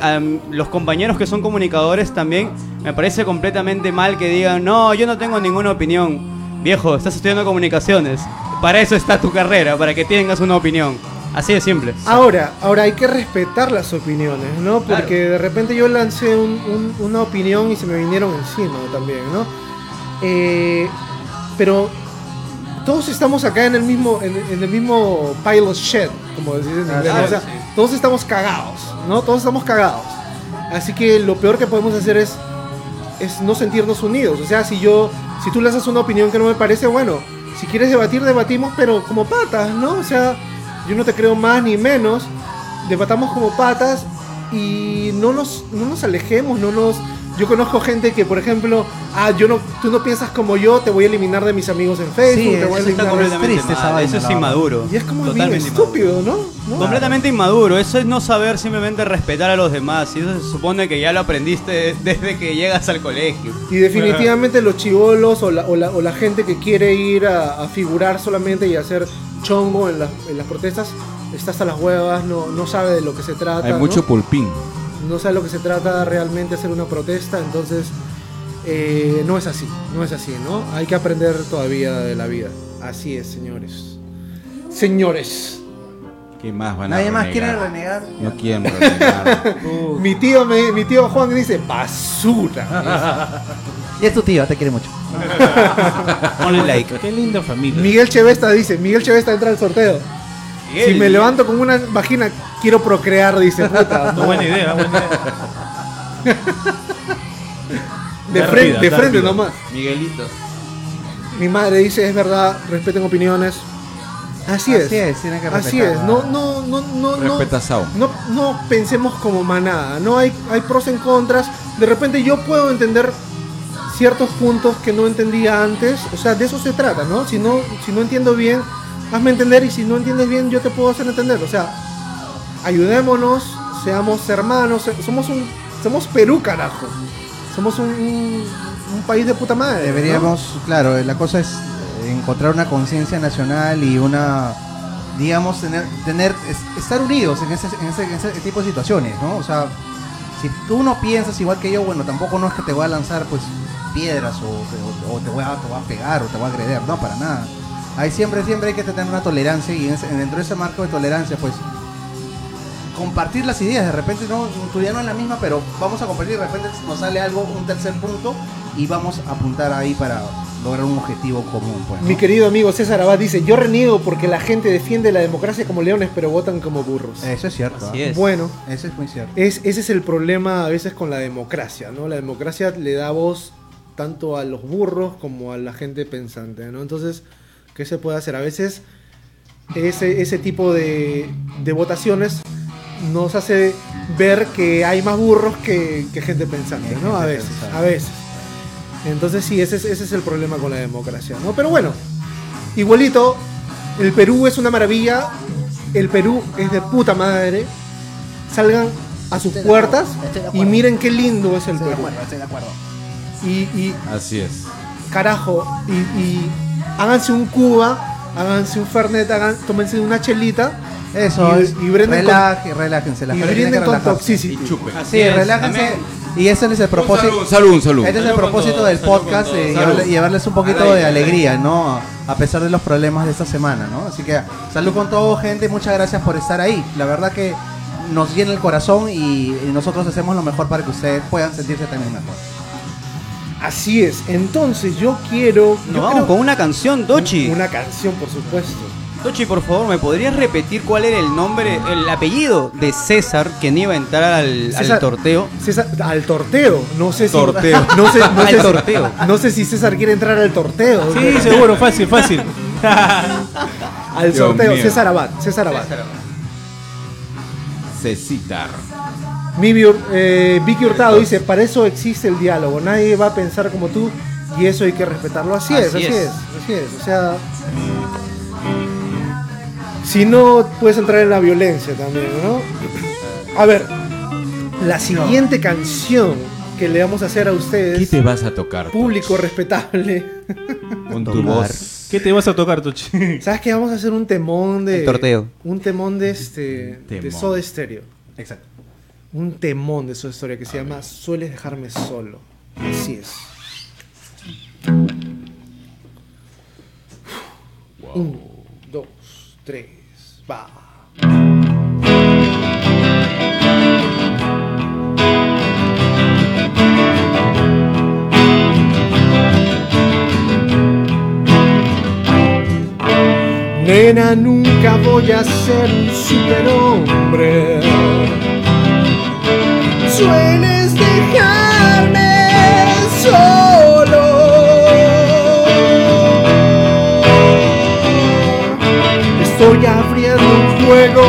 [SPEAKER 6] los compañeros que son comunicadores también, me parece completamente mal que digan, no, yo no tengo ninguna opinión. Viejo, estás estudiando comunicaciones. Para eso está tu carrera, para que tengas una opinión. Así de simple.
[SPEAKER 2] Ahora, ahora hay que respetar las opiniones, ¿no?
[SPEAKER 6] Claro.
[SPEAKER 2] Porque de repente yo lancé un- un- una opinión y se me vinieron encima también, ¿no? Eh, pero todos estamos acá en el mismo, en, en el mismo pilot shed, como decís en inglés. O sea,
[SPEAKER 6] sí.
[SPEAKER 2] todos estamos cagados, ¿no? Todos estamos cagados. Así que lo peor que podemos hacer es, es no sentirnos unidos. O sea, si yo, si tú lanzas una opinión que no me parece, bueno, si quieres debatir, debatimos, pero como patas, ¿no? O sea, yo no te creo más ni menos. Debatamos como patas y no nos, no nos alejemos, no nos... Yo conozco gente que, por ejemplo, ah, yo no, tú no piensas como yo, te voy a eliminar de mis amigos en Facebook,
[SPEAKER 3] Sí,
[SPEAKER 2] te voy a
[SPEAKER 3] eso está
[SPEAKER 2] eliminar de-
[SPEAKER 3] Completamente triste esa vaina,
[SPEAKER 6] Eso es
[SPEAKER 3] la
[SPEAKER 6] inmaduro.
[SPEAKER 2] Y es como bien
[SPEAKER 6] Totalmente
[SPEAKER 2] estúpido, ¿no? ¿No?
[SPEAKER 6] Completamente inmaduro, eso es no saber simplemente respetar a los demás. Y eso se supone que ya lo aprendiste desde que llegas al colegio.
[SPEAKER 2] Y definitivamente los chivolos o la, o, la, o la gente que quiere ir a, a figurar solamente y hacer chongo en, las- en las protestas está hasta las huevas, no, no sabe de lo que se trata.
[SPEAKER 5] Hay
[SPEAKER 2] ¿no?
[SPEAKER 5] mucho pulpín.
[SPEAKER 2] No sabe lo que se trata realmente hacer una protesta, entonces eh, no es así, no es así, ¿no? Hay que aprender todavía de la vida. Así es, señores. Señores,
[SPEAKER 5] ¿Qué más van a
[SPEAKER 3] ¿Nadie más quiere
[SPEAKER 5] renegar? No quieren renegar.
[SPEAKER 2] mi tío, me- mi tío Juan dice basura.
[SPEAKER 3] Y es tu tío, te quiere mucho.
[SPEAKER 6] Ponle like.
[SPEAKER 4] Qué linda familia.
[SPEAKER 2] Miguel Chevesta dice, Miguel Chevesta entra al sorteo. Si me levanto con una vagina, quiero procrear, dice puta.
[SPEAKER 4] No, buena idea, buena idea.
[SPEAKER 2] De frente, de frente nomás.
[SPEAKER 5] Miguelito.
[SPEAKER 2] Mi madre dice, es verdad, respeten opiniones. Así,
[SPEAKER 3] Así
[SPEAKER 2] es.
[SPEAKER 3] es, tienen que
[SPEAKER 2] Así es.
[SPEAKER 3] ¿no?
[SPEAKER 2] No, no, no, no, no. Pensemos como manada, no hay, hay pros en contras. De repente yo puedo entender ciertos puntos que no entendía antes. O sea, de eso se trata, ¿no? Si no, si no entiendo bien, hazme entender y si no entiendes bien, yo te puedo hacer entender. O sea, ayudémonos, seamos hermanos, somos un, somos Perú, carajo. Somos un, un- país de puta madre.
[SPEAKER 3] Deberíamos, claro, la cosa es encontrar una conciencia nacional y una, digamos, tener, tener es- estar unidos en ese, en, ese, tipo de situaciones, ¿no? O sea, si tú no piensas igual que yo, bueno, tampoco no es que te voy a lanzar, pues, piedras o, te- voy a, te voy a pegar o te voy a agreder, no, para nada. Ahí siempre, siempre hay que tener una tolerancia y dentro de ese marco de tolerancia, pues, compartir las ideas. De repente no, tu idea no es la misma, pero vamos a compartir. De repente nos sale algo, un tercer punto, y vamos a apuntar ahí para lograr un objetivo común. Pues, ¿no?
[SPEAKER 2] Mi querido amigo César Abad dice, yo reniego porque la gente defiende la democracia como leones, pero votan como burros.
[SPEAKER 3] Eso es cierto.
[SPEAKER 6] Así es.
[SPEAKER 2] Bueno,
[SPEAKER 3] Eso es muy cierto.
[SPEAKER 2] es, ese es el problema a veces con la democracia, ¿no? La democracia le da voz tanto a los burros como a la gente pensante, ¿no? Entonces, ¿qué se puede hacer? A veces ese, ese tipo de, de votaciones nos hace ver que hay más burros que, que gente pensante, ¿no? A veces, a veces. Entonces sí, ese es, ese es el problema con la democracia, ¿no? Pero bueno, igualito, el Perú es una maravilla, el Perú es de puta madre. Salgan a sus
[SPEAKER 8] Estoy
[SPEAKER 2] puertas
[SPEAKER 8] acuerdo,
[SPEAKER 2] y miren qué lindo es el
[SPEAKER 8] Estoy de
[SPEAKER 2] Perú.
[SPEAKER 8] acuerdo, estoy de acuerdo.
[SPEAKER 2] Y, y
[SPEAKER 5] Así es.
[SPEAKER 2] carajo, y, y háganse un Cuba, háganse un Fernet, hagan, tómense una chelita.
[SPEAKER 3] Eso
[SPEAKER 2] Y- y brinden con-
[SPEAKER 3] relájense. las
[SPEAKER 2] y brinden con toxicity.
[SPEAKER 3] Sí, relájense. Y ese es el propósito.
[SPEAKER 5] Un saludo.
[SPEAKER 3] Este es el
[SPEAKER 4] Salud
[SPEAKER 3] propósito
[SPEAKER 4] todo,
[SPEAKER 3] del
[SPEAKER 4] salud
[SPEAKER 3] podcast, de
[SPEAKER 5] Salud.
[SPEAKER 3] llevarle- llevarles un poquito
[SPEAKER 5] Alegría,
[SPEAKER 3] de alegría, ¿no? A pesar de los problemas de esta semana, ¿no? Así que salud con todo, gente. Muchas gracias por estar ahí. La verdad que nos llena el corazón y, y nosotros hacemos lo mejor para que ustedes puedan sentirse también mejor.
[SPEAKER 2] Así es. Entonces yo quiero. yo
[SPEAKER 6] Nos vamos
[SPEAKER 2] creo-
[SPEAKER 6] con una canción, Dochi.
[SPEAKER 2] Una canción, por supuesto.
[SPEAKER 6] Dochi, por favor, ¿me podrías repetir cuál era el nombre, el apellido de César quien iba a entrar al, al
[SPEAKER 2] César-
[SPEAKER 6] torteo?
[SPEAKER 2] César, al torteo. No sé si.
[SPEAKER 6] Torteo.
[SPEAKER 2] No sé, no
[SPEAKER 6] Al
[SPEAKER 2] sé-
[SPEAKER 6] torteo.
[SPEAKER 2] No sé si César quiere entrar al torteo.
[SPEAKER 4] Sí, seguro, fácil, fácil.
[SPEAKER 2] Al
[SPEAKER 5] Dios
[SPEAKER 2] sorteo.
[SPEAKER 5] mío.
[SPEAKER 2] César Abad. César Abad.
[SPEAKER 5] Cecitar.
[SPEAKER 2] Mibi Eh, Vicky Hurtado dice: Para eso existe el diálogo. Nadie va a pensar como tú y eso hay que respetarlo. Así, es,
[SPEAKER 6] Así
[SPEAKER 2] así
[SPEAKER 6] es.
[SPEAKER 2] es. Así es. O sea. Si no, puedes entrar en la violencia también, ¿no? A ver, la siguiente canción que le vamos a hacer a
[SPEAKER 5] ¿Qué
[SPEAKER 2] ustedes,
[SPEAKER 5] te vas a tocar?
[SPEAKER 2] público respetable.
[SPEAKER 5] Con tu voz.
[SPEAKER 4] ¿Qué te vas a tocar, Tochi?
[SPEAKER 2] ¿Sabes qué? Vamos a hacer un temón de.
[SPEAKER 6] El torteo.
[SPEAKER 2] Un temón de este. De
[SPEAKER 5] Temón.
[SPEAKER 2] Soda Stereo.
[SPEAKER 3] Exacto.
[SPEAKER 2] Un temón de Soda Stereo que se llama Sueles dejarme solo. Así es. Uno, dos, tres, va. Nena, nunca voy a ser un superhombre. Sueles dejarme solo. Estoy abriendo un juego,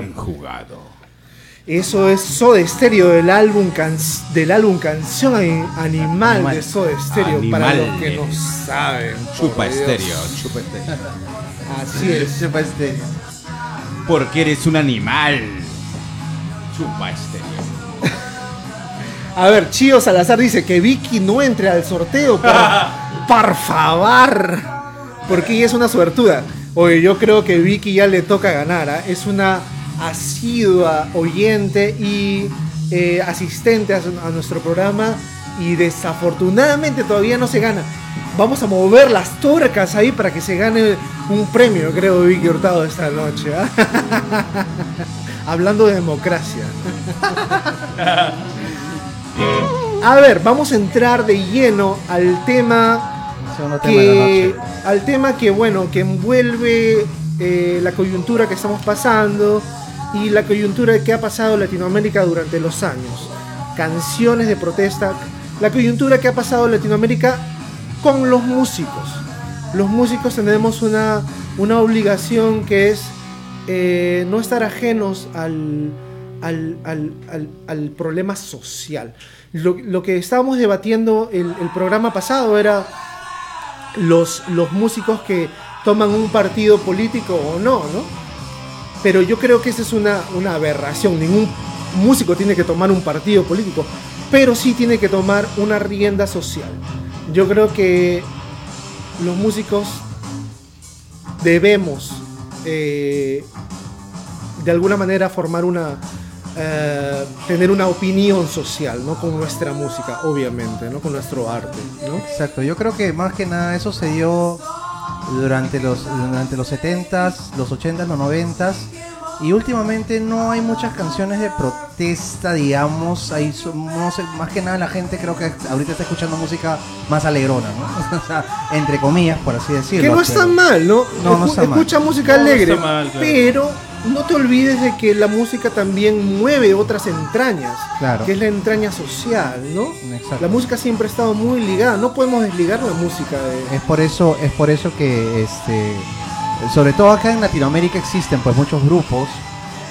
[SPEAKER 5] Bien jugado.
[SPEAKER 2] Eso es Soda Stereo del álbum, can- del álbum Canción Ani- Animal,
[SPEAKER 3] Animal.
[SPEAKER 2] de Soda Stereo. Para
[SPEAKER 7] Animal.
[SPEAKER 2] los que no saben.
[SPEAKER 7] Chupa estéreo, chupa estéreo.
[SPEAKER 2] Así es.
[SPEAKER 3] Chupa este.
[SPEAKER 7] Porque eres un animal. Chupa estéreo.
[SPEAKER 2] A ver, Chío Salazar dice que Vicky no entre al sorteo. Por, por favor. Porque ella es una suertuda. Oye, yo creo que Vicky ya le toca ganar. ¿ah? Es una asidua oyente y eh, asistente a, nuestro programa. Y desafortunadamente todavía no se gana. Vamos a mover las tuercas ahí para que se gane un premio, creo, Vicky Hurtado esta noche. ¿ah? Hablando de democracia. A ver, vamos a entrar de lleno al tema
[SPEAKER 3] tema
[SPEAKER 2] que al tema que bueno que envuelve eh, la coyuntura que estamos pasando y la coyuntura que ha pasado Latinoamérica durante los años. Canciones de protesta, la coyuntura que ha pasado Latinoamérica con los músicos. Los músicos tenemos una, una obligación que es eh, no estar ajenos al- al- al problema social. Lo, lo que estábamos debatiendo el, el programa pasado era los, los músicos que toman un partido político o no, ¿no? Pero yo creo que esa es una, una aberración. Ningún músico tiene que tomar un partido político, pero sí tiene que tomar una rienda social. Yo creo que los músicos debemos eh, de alguna manera formar una eh, tener una opinión social no con nuestra música obviamente no con nuestro arte no
[SPEAKER 3] Exacto, yo creo que más que nada eso se dio durante los, durante los 70s, los 80s, los 90s. Y últimamente no hay muchas canciones de protesta, digamos. Ahí son- no sé, más que nada la gente creo que ahorita está escuchando música más alegrona, ¿no? O sea, entre comillas, por así decirlo.
[SPEAKER 2] que no está
[SPEAKER 3] pero-
[SPEAKER 2] mal no
[SPEAKER 3] No, no
[SPEAKER 2] Escu-
[SPEAKER 3] está mal.
[SPEAKER 2] escucha música
[SPEAKER 4] No, no
[SPEAKER 2] alegre
[SPEAKER 4] está mal, claro.
[SPEAKER 2] pero no te olvides de que la música también mueve otras entrañas
[SPEAKER 3] Claro.
[SPEAKER 2] que es la entraña social no
[SPEAKER 3] Exacto.
[SPEAKER 2] la música siempre ha estado muy ligada no podemos desligar la música de
[SPEAKER 3] Es por eso, es por eso que este sobre todo acá en Latinoamérica existen pues muchos grupos,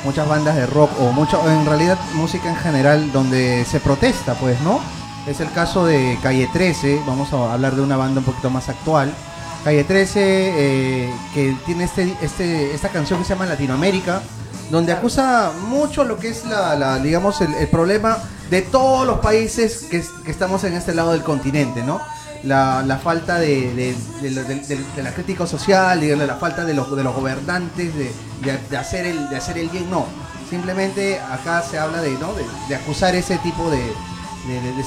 [SPEAKER 3] muchas bandas de rock o mucho en realidad música en general donde se protesta, pues, ¿no? Es el caso de Calle 13, vamos a hablar de una banda un poquito más actual. Calle 13 eh, que tiene este, este esta canción que se llama Latinoamérica donde acusa mucho lo que es la, la, digamos el, el problema de todos los países que, que estamos en este lado del continente, ¿no? la, la falta de, de, de la- de- la crítica social, digamos, la falta de los, de los gobernantes de, hacer el, de hacer el bien, no. Simplemente acá se habla de, ¿no? de, acusar ese tipo de,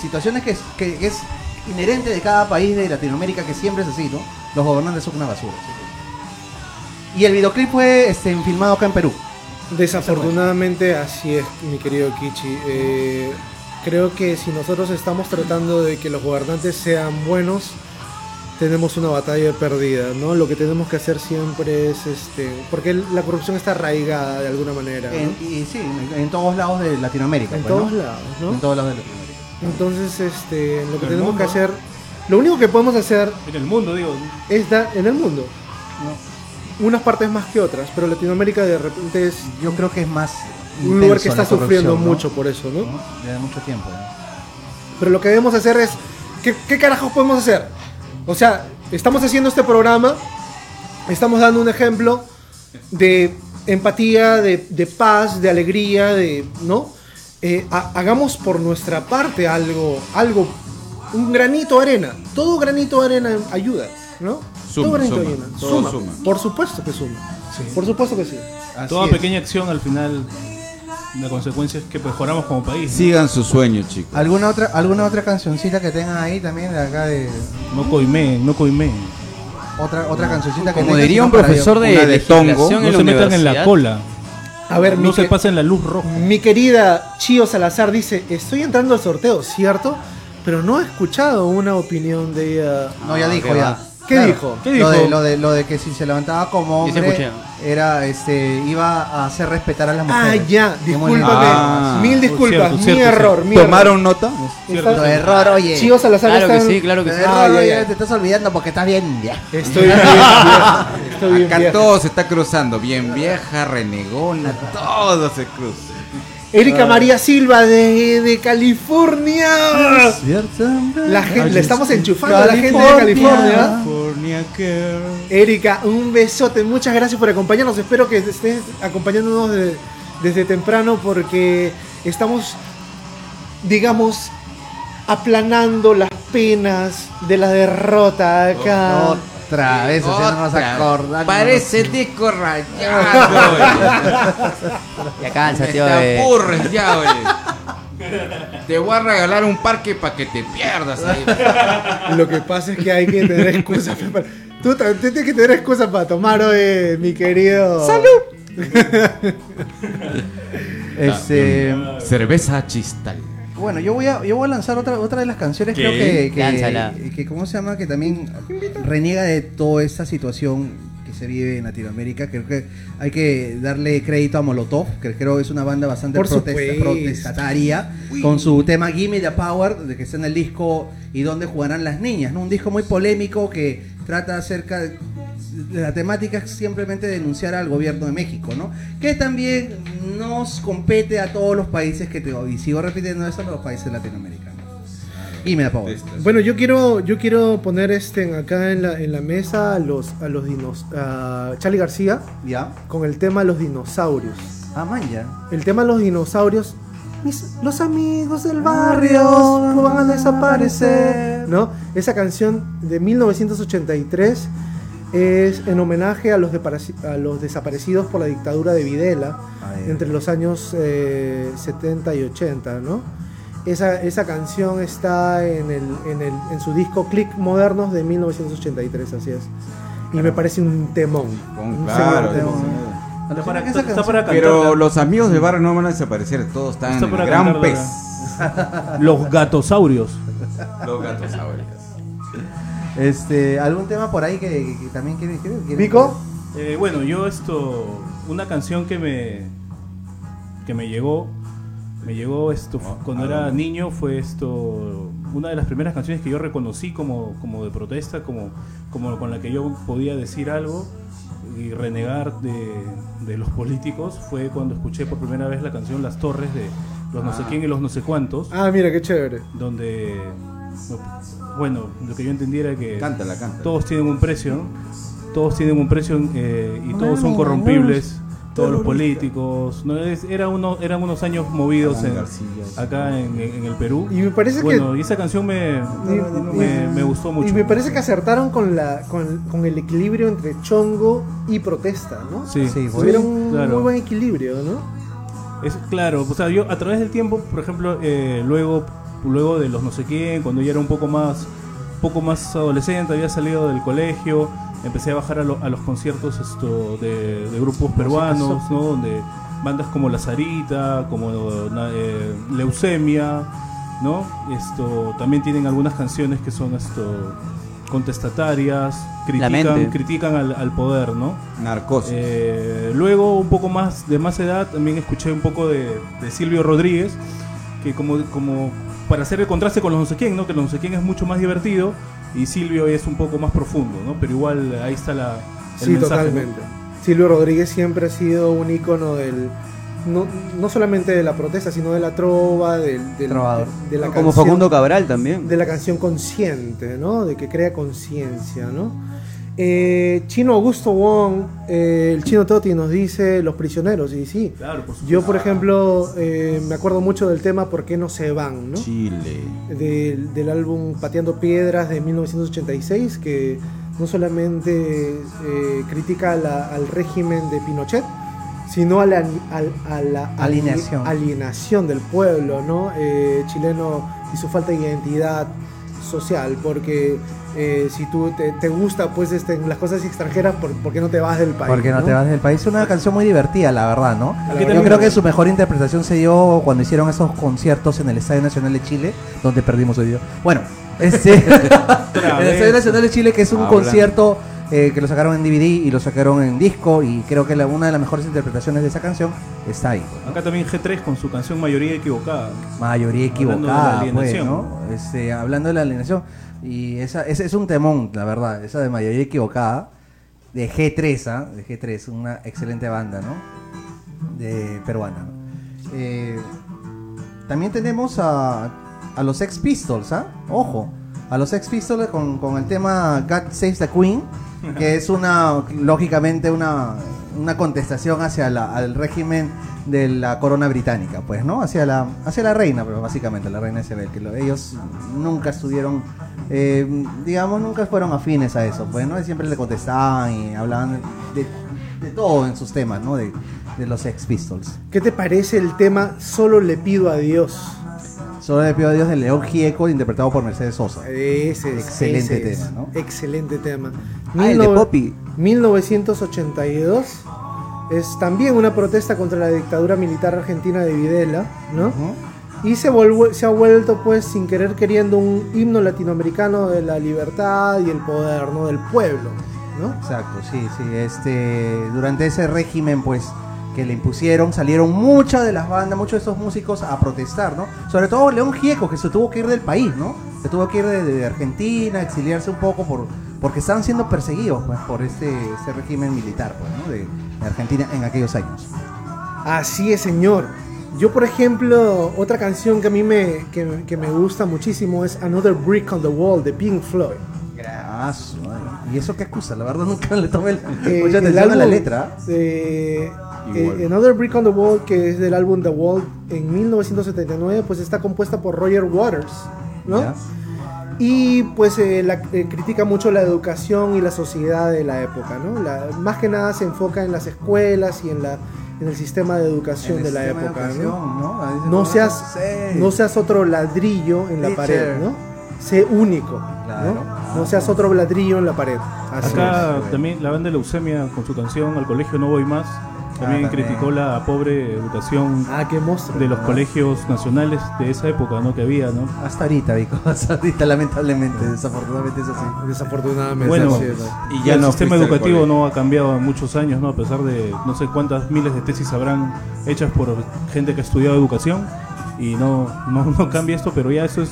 [SPEAKER 3] situaciones que es, que es inherente de cada país de Latinoamérica, que siempre es así, ¿no? Los gobernantes son una basura. Y el videoclip fue este, filmado acá en Perú.
[SPEAKER 2] Desafortunadamente así es, mi querido Kichi. Eh, creo que si nosotros estamos tratando de que los gobernantes sean buenos, tenemos una batalla perdida, ¿no? Lo que tenemos que hacer siempre es, este, porque la corrupción está arraigada de alguna manera, ¿no?
[SPEAKER 3] En- y sí, en, en todos lados de Latinoamérica.
[SPEAKER 2] En
[SPEAKER 3] pues, ¿no?
[SPEAKER 2] todos lados, ¿no?
[SPEAKER 3] En todos lados de Latinoamérica.
[SPEAKER 2] Entonces, este, lo que tenemos que hacer, lo único que podemos hacer
[SPEAKER 4] En el mundo, digo.
[SPEAKER 2] es dar en el mundo, unas partes más que otras, pero Latinoamérica de repente es
[SPEAKER 3] Yo creo que es más
[SPEAKER 2] un lugar que está sufriendo
[SPEAKER 3] ¿no?
[SPEAKER 2] mucho por eso, ¿no?
[SPEAKER 3] ¿no? Desde mucho tiempo. ¿no?
[SPEAKER 2] Pero lo que debemos hacer es, ¿qué, qué carajos podemos hacer? O sea, estamos haciendo este programa, estamos dando un ejemplo de empatía, de, de paz, de alegría, de, ¿no? Eh, ha- hagamos por nuestra parte algo, algo, un granito de arena. Todo granito de arena ayuda, ¿no?
[SPEAKER 5] Suma,
[SPEAKER 2] Todo granito de
[SPEAKER 5] suma,
[SPEAKER 2] arena.
[SPEAKER 5] todo
[SPEAKER 2] Suma.
[SPEAKER 5] suma.
[SPEAKER 2] Por supuesto que suma. Por supuesto que sí.
[SPEAKER 3] Así
[SPEAKER 4] Toda
[SPEAKER 3] es.
[SPEAKER 4] pequeña acción al final, la consecuencia es que mejoramos como país. ¿no?
[SPEAKER 5] Sigan sus sueños, chicos.
[SPEAKER 3] ¿Alguna otra, ¿Alguna otra cancioncita que tengan ahí también de acá de
[SPEAKER 4] No coimé, no coimé.
[SPEAKER 3] otra otra cancioncita que
[SPEAKER 7] Como
[SPEAKER 3] tengan,
[SPEAKER 7] diría un profesor de,
[SPEAKER 5] de Tongo,
[SPEAKER 4] No se metan en la cola.
[SPEAKER 2] A ver,
[SPEAKER 4] no se
[SPEAKER 2] que-
[SPEAKER 4] pasen la luz roja.
[SPEAKER 2] Mi querida Chio Salazar dice, estoy entrando al sorteo, ¿cierto? Pero no he escuchado una opinión de ella.
[SPEAKER 3] No, ya
[SPEAKER 7] Ah,
[SPEAKER 3] dijo ya.
[SPEAKER 2] ¿Qué
[SPEAKER 3] Claro.
[SPEAKER 2] dijo?
[SPEAKER 4] ¿Qué
[SPEAKER 3] Lo
[SPEAKER 4] dijo?
[SPEAKER 3] de, lo, de, lo de que si se levantaba como hombre, era, este, iba a hacer respetar a las
[SPEAKER 2] Ah,
[SPEAKER 3] mujeres.
[SPEAKER 2] ya,
[SPEAKER 3] Qué
[SPEAKER 2] discúlpame.
[SPEAKER 5] Ah.
[SPEAKER 2] Mil disculpas,
[SPEAKER 4] Cierto,
[SPEAKER 2] mi
[SPEAKER 4] cierto,
[SPEAKER 2] error, mi error.
[SPEAKER 5] ¿Tomaron nota?
[SPEAKER 4] Cierto,
[SPEAKER 3] error, oye.
[SPEAKER 2] Chivos Salazar
[SPEAKER 6] Claro que sí, claro que sí.
[SPEAKER 3] error,
[SPEAKER 2] Ah, ya,
[SPEAKER 3] oye,
[SPEAKER 2] ya.
[SPEAKER 3] te estás olvidando porque estás bien. ya.
[SPEAKER 2] Estoy bien, viejo. Estoy bien,
[SPEAKER 5] Acá todo se está cruzando. Bien vieja, renegona, todo se cruza.
[SPEAKER 2] Erika María Silva de, de California. La gente, le estamos enchufando a la gente de California. Erika, un besote. Muchas gracias por acompañarnos. Espero que estés acompañándonos de- desde temprano porque estamos, digamos, aplanando las penas de la derrota acá.
[SPEAKER 3] Otra vez, haciéndonos
[SPEAKER 5] Otra.
[SPEAKER 3] acordar.
[SPEAKER 5] Parece disco rayado.
[SPEAKER 6] Ya cansa,
[SPEAKER 5] Te
[SPEAKER 6] tío. eh.
[SPEAKER 5] aburres ya, oye. Te voy a regalar un parque para que te pierdas ahí.
[SPEAKER 2] Lo que pasa es que hay que tener excusas. para- Tú también tienes que tener excusas para tomar hoy, mi querido. ¡Salud!
[SPEAKER 3] Este,
[SPEAKER 5] Cerveza chistal.
[SPEAKER 3] Bueno, yo voy a, yo voy a lanzar otra, otra de las canciones,
[SPEAKER 4] ¿Qué?
[SPEAKER 3] creo que, que, que, ¿cómo se llama? Que también reniega de toda esta situación se vive en Latinoamérica. Creo que hay que darle crédito a Molotov, que creo que es una banda bastante
[SPEAKER 2] Por
[SPEAKER 3] protesta- protestataria, con su tema Gimme the Power, de que está en el disco y dónde jugarán las niñas, ¿no? Un disco muy polémico que trata acerca de la temática es simplemente denunciar al gobierno de México, ¿no? Que también nos compete a todos los países que te y sigo repitiendo eso a los países latinoamericanos. Y me da pavo.
[SPEAKER 2] Bueno, yo quiero, yo quiero poner este acá en la, en la mesa a los, a los dinos, a Charlie García
[SPEAKER 3] ¿Ya?
[SPEAKER 2] con el tema los dinosaurios.
[SPEAKER 3] Ah, man, ya.
[SPEAKER 2] El tema de los dinosaurios. mis- los amigos del barrio van a desaparecer. ¿No? Esa canción de 1983 es en homenaje a los, depareci- a los desaparecidos por la dictadura de Videla
[SPEAKER 3] Ah, ya.
[SPEAKER 2] entre los años eh, 70 y 80, ¿no? Esa, esa canción está en, el, en, el, en su disco Click Modernos de 1983, así es. Y me parece un temón.
[SPEAKER 5] Con-
[SPEAKER 2] un
[SPEAKER 5] claro.
[SPEAKER 4] Está para,
[SPEAKER 3] Esa
[SPEAKER 4] está
[SPEAKER 3] canción-
[SPEAKER 4] para cantar.
[SPEAKER 5] Pero los amigos del barrio no van a desaparecer, todos están
[SPEAKER 4] Está
[SPEAKER 5] en el gran pez.
[SPEAKER 4] Los gatosaurios.
[SPEAKER 5] Los gatos
[SPEAKER 3] Este, ¿algún tema por ahí que, que- que también quiere quiere- quiere-
[SPEAKER 2] ¿Vico?
[SPEAKER 4] Eh, bueno, yo esto, una canción que me que me llegó, me llegó esto cuando era niño fue esto una de las primeras canciones que yo reconocí como, como de protesta, como, como con la que yo podía decir algo y renegar de, de los políticos fue cuando escuché por primera vez la canción Las Torres de los no sé quién y los no sé cuántos,
[SPEAKER 2] Ah, mira, qué chévere.
[SPEAKER 4] donde bueno, lo que yo entendía era que
[SPEAKER 5] Cántala, cántala.
[SPEAKER 4] todos tienen un precio, ¿no? todos tienen un precio eh, y todos son corrompibles, todos los políticos. ¿no? Es- era uno, eran unos años movidos en-
[SPEAKER 5] García.
[SPEAKER 4] acá en, en el Perú.
[SPEAKER 2] Y me parece
[SPEAKER 4] bueno,
[SPEAKER 2] que.
[SPEAKER 4] y esa canción me,
[SPEAKER 2] y-
[SPEAKER 4] me, me gustó mucho.
[SPEAKER 2] Y me parece que acertaron con, la, con, con el equilibrio entre chongo y protesta, ¿no?
[SPEAKER 4] Sí,
[SPEAKER 3] Sí, fue-
[SPEAKER 2] Tuvieron un
[SPEAKER 4] claro.
[SPEAKER 2] muy buen equilibrio, ¿no?
[SPEAKER 4] Es claro, o sea, yo a través del tiempo, por ejemplo, eh, luego luego de los no sé quién, cuando ya era un poco más poco más adolescente, había salido del colegio, empecé a bajar a, lo- a los conciertos esto de, de grupos peruanos, ¿no? Donde bandas como La Sarita, como eh, Leucemia, ¿no? Esto también tienen algunas canciones que son esto contestatarias, critican, critican al, al poder, ¿no?
[SPEAKER 5] Narcosis.
[SPEAKER 4] Eh, luego, un poco más de más edad, también escuché un poco de, de Silvio Rodríguez, que como, como para hacer el contraste con los no sé quién, ¿no? que los no sé quién es mucho más divertido y Silvio es un poco más profundo, ¿no? pero igual ahí está la, el
[SPEAKER 2] Sí,
[SPEAKER 4] mensaje, ¿no?
[SPEAKER 2] totalmente. Silvio Rodríguez siempre ha sido un ícono del. No, no solamente de la protesta, sino de la trova, del, del-
[SPEAKER 3] Trovador.
[SPEAKER 2] de la
[SPEAKER 6] Como
[SPEAKER 2] canción-
[SPEAKER 6] Facundo Cabral también.
[SPEAKER 2] de la canción consciente, ¿no? De que crea conciencia, ¿no? Eh, Chino Augusto Wong, eh, el chino Toti nos dice Los prisioneros, y sí.
[SPEAKER 4] Claro, por supuesto.
[SPEAKER 2] Yo, por ejemplo, eh, me acuerdo mucho del tema ¿Por qué no se van? ¿no?
[SPEAKER 5] Chile.
[SPEAKER 2] Del, del álbum Pateando Piedras de 1986, que no solamente eh, critica la- al régimen de Pinochet, sino a la, al- a la
[SPEAKER 3] Alineación.
[SPEAKER 2] alienación del pueblo ¿no? Eh, chileno y su falta de identidad social, porque eh, si tú te, te gusta pues este, las cosas extranjeras, ¿por, por qué no te vas del país?
[SPEAKER 3] Porque no, te vas del país. Es una canción muy divertida, la verdad, ¿no? Yo creo que su mejor interpretación se dio cuando hicieron esos conciertos en el Estadio Nacional de Chile, donde perdimos hoy día. Bueno, Este, el. Estadio Nacional de Chile, que es un concierto eh, que lo sacaron en DVD y lo sacaron en disco. Y creo que la- una de las mejores interpretaciones de esa canción está ahí. ¿no?
[SPEAKER 4] Acá también G3 con su canción Mayoría Equivocada.
[SPEAKER 3] Mayoría
[SPEAKER 4] Hablando de la
[SPEAKER 3] equivocada, pues. Este, hablando de la alienación. Y esa, ese es un temón, la verdad. Esa de mayoría equivocada. De G3, ¿ah? De G3, una excelente banda, ¿no? De peruana. Eh, también tenemos a, a los Ex Pistols, ¿ah? Ojo. A los Ex Pistols con, con el tema God Saves the Queen, que es una, lógicamente, una, una contestación hacia la, al régimen de la corona británica, pues, ¿no? Hacia la, hacia la reina, pero básicamente, la reina Isabel, que lo- ellos nunca estuvieron, eh, digamos, nunca fueron afines a eso, pues, ¿no? Siempre le contestaban y hablaban de, de todo en sus temas, ¿no? De, de los Ex Pistols.
[SPEAKER 2] ¿Qué te parece el tema Solo le pido a Dios?
[SPEAKER 3] Solo le pido a Dios de León Gieco, interpretado por Mercedes Sosa.
[SPEAKER 2] Ese es,
[SPEAKER 3] Excelente
[SPEAKER 2] ese es.
[SPEAKER 3] tema, ¿no?
[SPEAKER 2] Excelente tema.
[SPEAKER 6] Ah, el de Poppy.
[SPEAKER 2] 1982 es también una protesta contra la dictadura militar argentina de Videla, ¿no? Y se, ha vuelto, pues, sin querer queriendo, un himno latinoamericano de la libertad y el poder, ¿no? Del pueblo, ¿no?
[SPEAKER 3] Exacto, sí, sí. Este, durante ese régimen, pues, que le impusieron, salieron muchas de las bandas, muchos de esos músicos a protestar, ¿no? Sobre todo León Gieco, que se tuvo que ir del país, ¿no? Se tuvo que ir de, de Argentina, exiliarse un poco por, porque estaban siendo perseguidos, pues, por este, este régimen militar, pues, ¿no? De, de Argentina en aquellos años.
[SPEAKER 2] Así es, señor. Yo, por ejemplo, otra canción que a mí me, que, que me gusta muchísimo es Another Brick on the Wall de Pink Floyd.
[SPEAKER 3] Madre. ¿Y eso qué excusa? La verdad nunca le tomé
[SPEAKER 2] Eh,
[SPEAKER 3] mucha atención a la
[SPEAKER 2] álbum
[SPEAKER 3] letra.
[SPEAKER 5] Igual.
[SPEAKER 2] eh, Another Brick on the Wall, que es del álbum The Wall en 1979, pues está compuesta por Roger Waters, ¿no? Y pues eh, la- eh, critica mucho la educación y la sociedad de la época, ¿no? La- más que nada se enfoca en las escuelas y en, la, en el sistema de educación de la
[SPEAKER 3] de
[SPEAKER 2] época, ¿no?
[SPEAKER 3] ¿no? Ahí dice,
[SPEAKER 2] No
[SPEAKER 3] "Bueno,
[SPEAKER 2] seas,
[SPEAKER 3] sí".
[SPEAKER 2] no seas otro ladrillo en la
[SPEAKER 3] Teacher.
[SPEAKER 2] pared, ¿no? Sé único,
[SPEAKER 3] Claro.
[SPEAKER 2] ¿no? No seas otro ladrillo en la pared. Así
[SPEAKER 4] Acá
[SPEAKER 2] es.
[SPEAKER 4] también la banda de Leucemia con su canción Al colegio no voy más también
[SPEAKER 3] Ah, también.
[SPEAKER 4] criticó la pobre educación
[SPEAKER 2] Ah, qué monstruo.
[SPEAKER 4] de los colegios nacionales de esa época, ¿no? Que había, ¿no?
[SPEAKER 3] Hasta ahorita, Vico. Hasta ahorita, lamentablemente. Desafortunadamente es así.
[SPEAKER 2] Desafortunadamente.
[SPEAKER 4] Bueno,
[SPEAKER 2] así es.
[SPEAKER 5] Y
[SPEAKER 4] ya el
[SPEAKER 5] no
[SPEAKER 4] sistema educativo no ha cambiado en muchos años, ¿no? A pesar de no sé cuántas miles de tesis habrán hechas por gente que ha estudiado educación y no, no, no cambia esto, pero ya eso es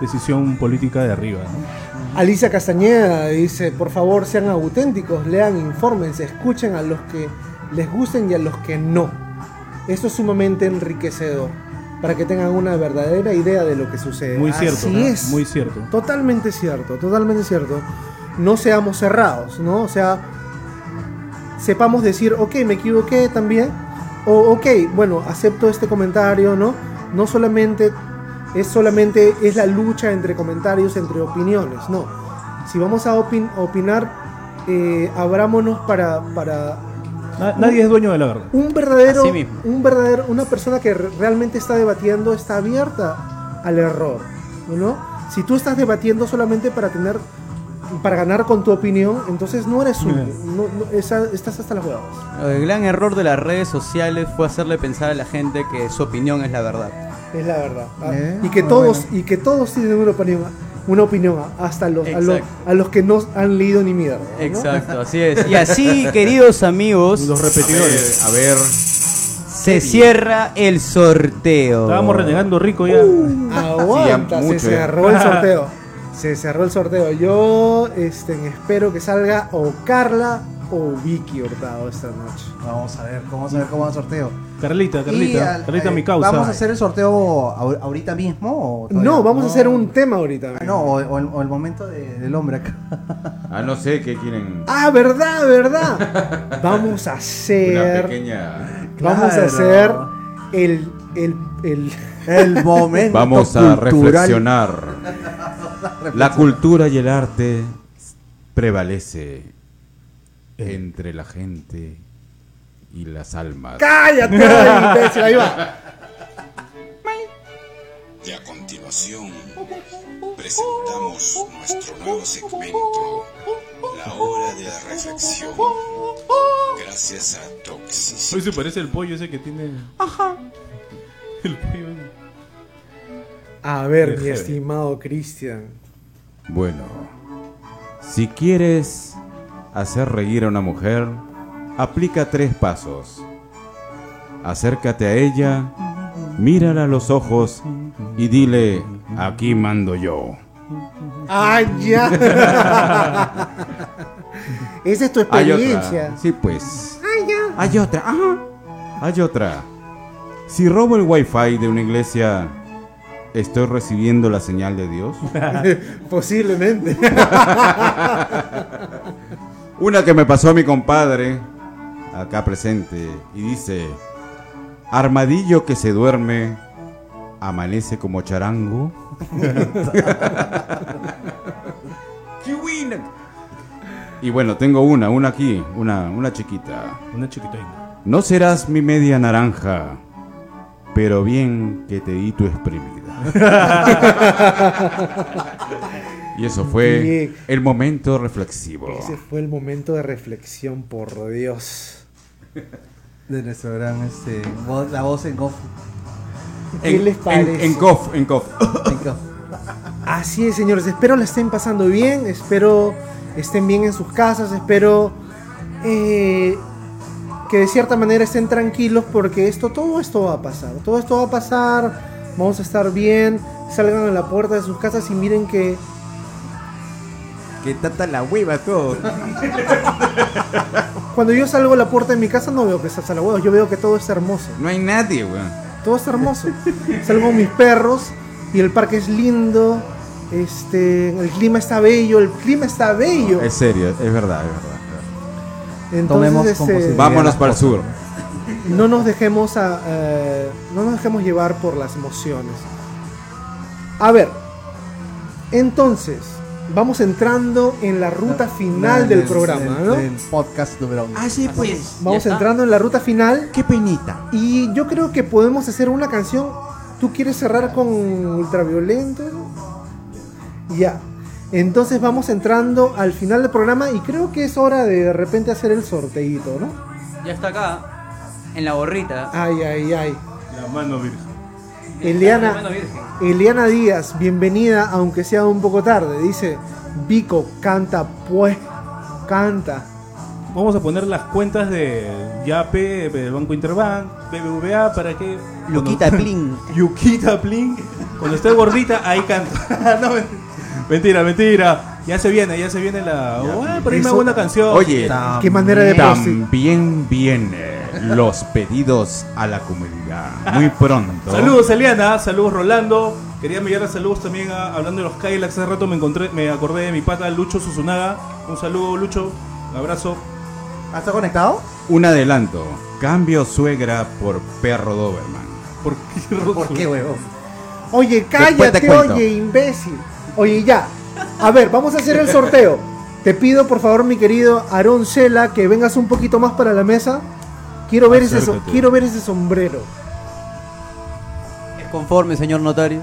[SPEAKER 4] decisión política de arriba, ¿no?
[SPEAKER 2] Alicia Castañeda dice, por favor sean auténticos, lean, infórmense, escuchen a los que les gusten y a los que no. Esto es sumamente enriquecedor para que tengan una verdadera idea de lo que sucede.
[SPEAKER 4] Muy cierto,
[SPEAKER 2] Así
[SPEAKER 4] ¿no?
[SPEAKER 2] es.
[SPEAKER 4] Muy cierto.
[SPEAKER 2] Totalmente cierto, totalmente cierto. No seamos cerrados, ¿no? O sea, sepamos decir, ok, me equivoqué también. O, ok, bueno, acepto este comentario, ¿no? No solamente es solamente es la lucha entre comentarios, entre opiniones, no. Si vamos a opin- opinar, eh, abrámonos para, para
[SPEAKER 4] Na- nadie es dueño de la verdad.
[SPEAKER 2] un verdadero,
[SPEAKER 6] Así mismo.
[SPEAKER 2] un verdadero, una persona que re- realmente está debatiendo está abierta al error, ¿no? Si tú estás debatiendo solamente para tener, para ganar con tu opinión, entonces no eres un, no- no- esa- estás hasta las huevas.
[SPEAKER 6] El gran error de las redes sociales fue hacerle pensar a la gente que su opinión es la verdad.
[SPEAKER 2] Es la verdad.
[SPEAKER 3] Eh,
[SPEAKER 2] y que
[SPEAKER 3] muy
[SPEAKER 2] todos,
[SPEAKER 3] bueno.
[SPEAKER 2] y que todos tienen una opinión, una opinión hasta los, a, los, a los que no han leído ni mierda. ¿no?
[SPEAKER 6] Exacto, así es. Y así, queridos amigos,
[SPEAKER 4] Los repetidores.
[SPEAKER 5] A ver,
[SPEAKER 6] se cierra el sorteo.
[SPEAKER 4] Estábamos renegando rico ya.
[SPEAKER 2] Aguanta,
[SPEAKER 5] Sí, ya
[SPEAKER 2] se
[SPEAKER 5] mucho,
[SPEAKER 2] cerró el sorteo. Se cerró el sorteo. Yo este, espero que salga o Carla o Vicky Hurtado esta noche.
[SPEAKER 3] Vamos a ver, vamos a ver cómo va el sorteo.
[SPEAKER 4] Carlita, Carlita,
[SPEAKER 3] al-
[SPEAKER 4] Carlita
[SPEAKER 3] eh,
[SPEAKER 4] mi causa.
[SPEAKER 3] ¿Vamos a hacer el sorteo ahor- ahorita mismo? O?
[SPEAKER 2] No, vamos a hacer un tema ahorita.
[SPEAKER 3] Ah, no, o, o el, o el momento de- del hombre acá.
[SPEAKER 5] ah, no sé qué quieren.
[SPEAKER 2] Ah, verdad, verdad. Vamos a
[SPEAKER 5] Una
[SPEAKER 2] hacer.
[SPEAKER 5] pequeña.
[SPEAKER 2] Vamos a hacer el. el, el
[SPEAKER 3] El momento
[SPEAKER 5] Vamos a reflexionar. La cultura y el arte prevalece entre la gente y las almas.
[SPEAKER 2] ¡Cállate, imbécil! Ahí va.
[SPEAKER 1] Y a continuación, presentamos nuestro nuevo segmento, La Hora de la Reflexión. Gracias a
[SPEAKER 4] Hoy
[SPEAKER 1] Toxicity.
[SPEAKER 4] se parece el pollo ese que tiene. Ajá. El pollo.
[SPEAKER 2] A ver, mi estimado Cristian.
[SPEAKER 5] Bueno, si quieres hacer reír a una mujer, aplica tres pasos. Acércate a ella, mírala a los ojos y dile, aquí mando yo.
[SPEAKER 2] ¡Ah, ya! Esa es tu
[SPEAKER 5] Hay
[SPEAKER 2] experiencia.
[SPEAKER 5] otra. Sí, pues.
[SPEAKER 2] ¡Ah, ya!
[SPEAKER 5] Hay otra. Ajá. Hay otra. Si robo el wifi de una iglesia, ¿estoy recibiendo la señal de Dios?
[SPEAKER 2] Posiblemente.
[SPEAKER 5] Una que me pasó a mi compadre, acá presente, y dice, armadillo que se duerme, amanece como charango. y bueno, tengo una, una aquí, una, una chiquita.
[SPEAKER 4] Una chiquitina.
[SPEAKER 5] No serás mi media naranja, pero bien que te di tu exprimida. y eso fue
[SPEAKER 2] Bien.
[SPEAKER 5] el momento reflexivo.
[SPEAKER 2] Ese fue el momento de reflexión, por Dios.
[SPEAKER 3] De nuestro gran, este, voz- la voz en off.
[SPEAKER 2] ¿Qué
[SPEAKER 5] En-
[SPEAKER 2] les
[SPEAKER 5] en-
[SPEAKER 2] parece?
[SPEAKER 5] En cof, en cof.
[SPEAKER 3] En off.
[SPEAKER 2] Así es, señores. Espero la estén pasando bien. Espero estén bien en sus casas. Espero eh, que de cierta manera estén tranquilos porque esto, todo esto va a pasar. Todo esto va a pasar. Vamos a estar bien. Salgan a la puerta de sus casas y miren que
[SPEAKER 9] Que tanta la hueva todo.
[SPEAKER 2] cuando yo salgo a la puerta de mi casa no veo que estás a la huevo. Yo veo que todo es hermoso.
[SPEAKER 5] No hay nadie, weón.
[SPEAKER 2] Todo está hermoso. Salgo con mis perros y el parque es lindo. Este, el clima está bello, el clima está bello.
[SPEAKER 5] Es serio, es verdad, es verdad.
[SPEAKER 2] Entonces,
[SPEAKER 3] Tomemos
[SPEAKER 2] este.
[SPEAKER 5] Vámonos para el sur.
[SPEAKER 2] no nos dejemos a, eh, no nos dejemos llevar por las emociones. A ver, entonces vamos entrando en la ruta final del programa, ¿no?
[SPEAKER 3] Del podcast número uno.
[SPEAKER 9] Así pues.
[SPEAKER 2] Vamos entrando en la ruta final
[SPEAKER 9] Qué penita.
[SPEAKER 2] y yo creo que podemos hacer una canción. ¿Tú quieres cerrar con Ultraviolento? Ya. Entonces vamos entrando al final del programa y creo que es hora de de repente hacer el sorteito, ¿no?
[SPEAKER 6] Ya está acá, en la gorrita.
[SPEAKER 2] Ay, ay, ay.
[SPEAKER 4] La mano virgen.
[SPEAKER 2] Eliana. Eliana Díaz, bienvenida, aunque sea un poco tarde. Dice, Vico, canta pues, canta.
[SPEAKER 4] Vamos a poner las cuentas de YAPE, del Banco Interbank, BBVA, para que...
[SPEAKER 6] Luquita
[SPEAKER 4] cuando-
[SPEAKER 6] Plin.
[SPEAKER 4] Yuquita Plin. Cuando esté gordita, ahí canta. No, men- mentira, mentira. Ya se viene, ya se viene la... Bueno, por ahí me hago una canción.
[SPEAKER 5] Oye,
[SPEAKER 2] Qué manera de
[SPEAKER 5] también vienen los pedidos a la comunidad. Muy pronto.
[SPEAKER 4] Saludos Eliana, saludos Rolando. Quería enviar saludos también a- hablando de los Kylax. Hace rato me encontré, me acordé de mi pata Lucho Susunaga. Un saludo Lucho, un abrazo.
[SPEAKER 3] ¿Está conectado?
[SPEAKER 5] Un adelanto. Cambio suegra por perro Doberman.
[SPEAKER 4] ¿Por qué,
[SPEAKER 3] ¿Por qué, huevón?
[SPEAKER 2] Oye, cállate, oye, imbécil. Oye, ya. A ver, vamos a hacer el sorteo. Te pido, por favor, mi querido Aarón Cela, que vengas un poquito más para la mesa. Quiero ver, ese, so- quiero ver ese sombrero.
[SPEAKER 6] Es conforme, señor notario.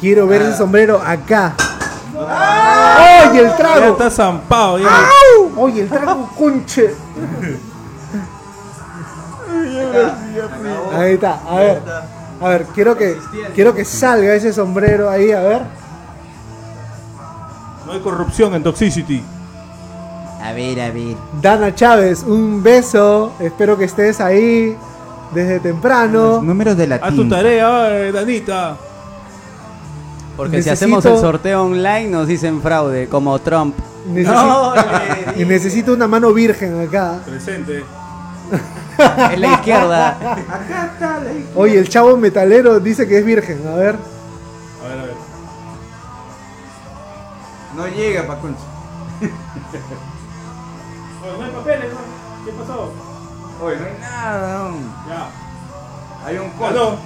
[SPEAKER 2] Quiero ver ese sombrero acá. Oye, el
[SPEAKER 4] Ya
[SPEAKER 2] trago.
[SPEAKER 4] está zampado. Ya.
[SPEAKER 2] ¡Au! Oye, el trago, conche. Ahí está, a ver. A ver, quiero que, quiero que salga ese sombrero ahí, a ver.
[SPEAKER 4] No hay corrupción en Toxicity.
[SPEAKER 9] A ver, a ver.
[SPEAKER 2] Dana Chávez, un beso. Espero que estés ahí desde temprano.
[SPEAKER 9] Números de la
[SPEAKER 4] Haz tu tarea, eh, Danita.
[SPEAKER 6] Porque si hacemos el sorteo online nos dicen fraude, como Trump.
[SPEAKER 2] Necesito, y necesito una mano virgen acá.
[SPEAKER 4] Presente.
[SPEAKER 6] Es la izquierda.
[SPEAKER 2] Oye, el chavo metalero dice que es virgen. A ver.
[SPEAKER 4] A ver, a ver.
[SPEAKER 5] No llega, Pacuncho.
[SPEAKER 4] Oye, no hay
[SPEAKER 5] nada.
[SPEAKER 4] Ya.
[SPEAKER 5] Hay un
[SPEAKER 4] Ganó.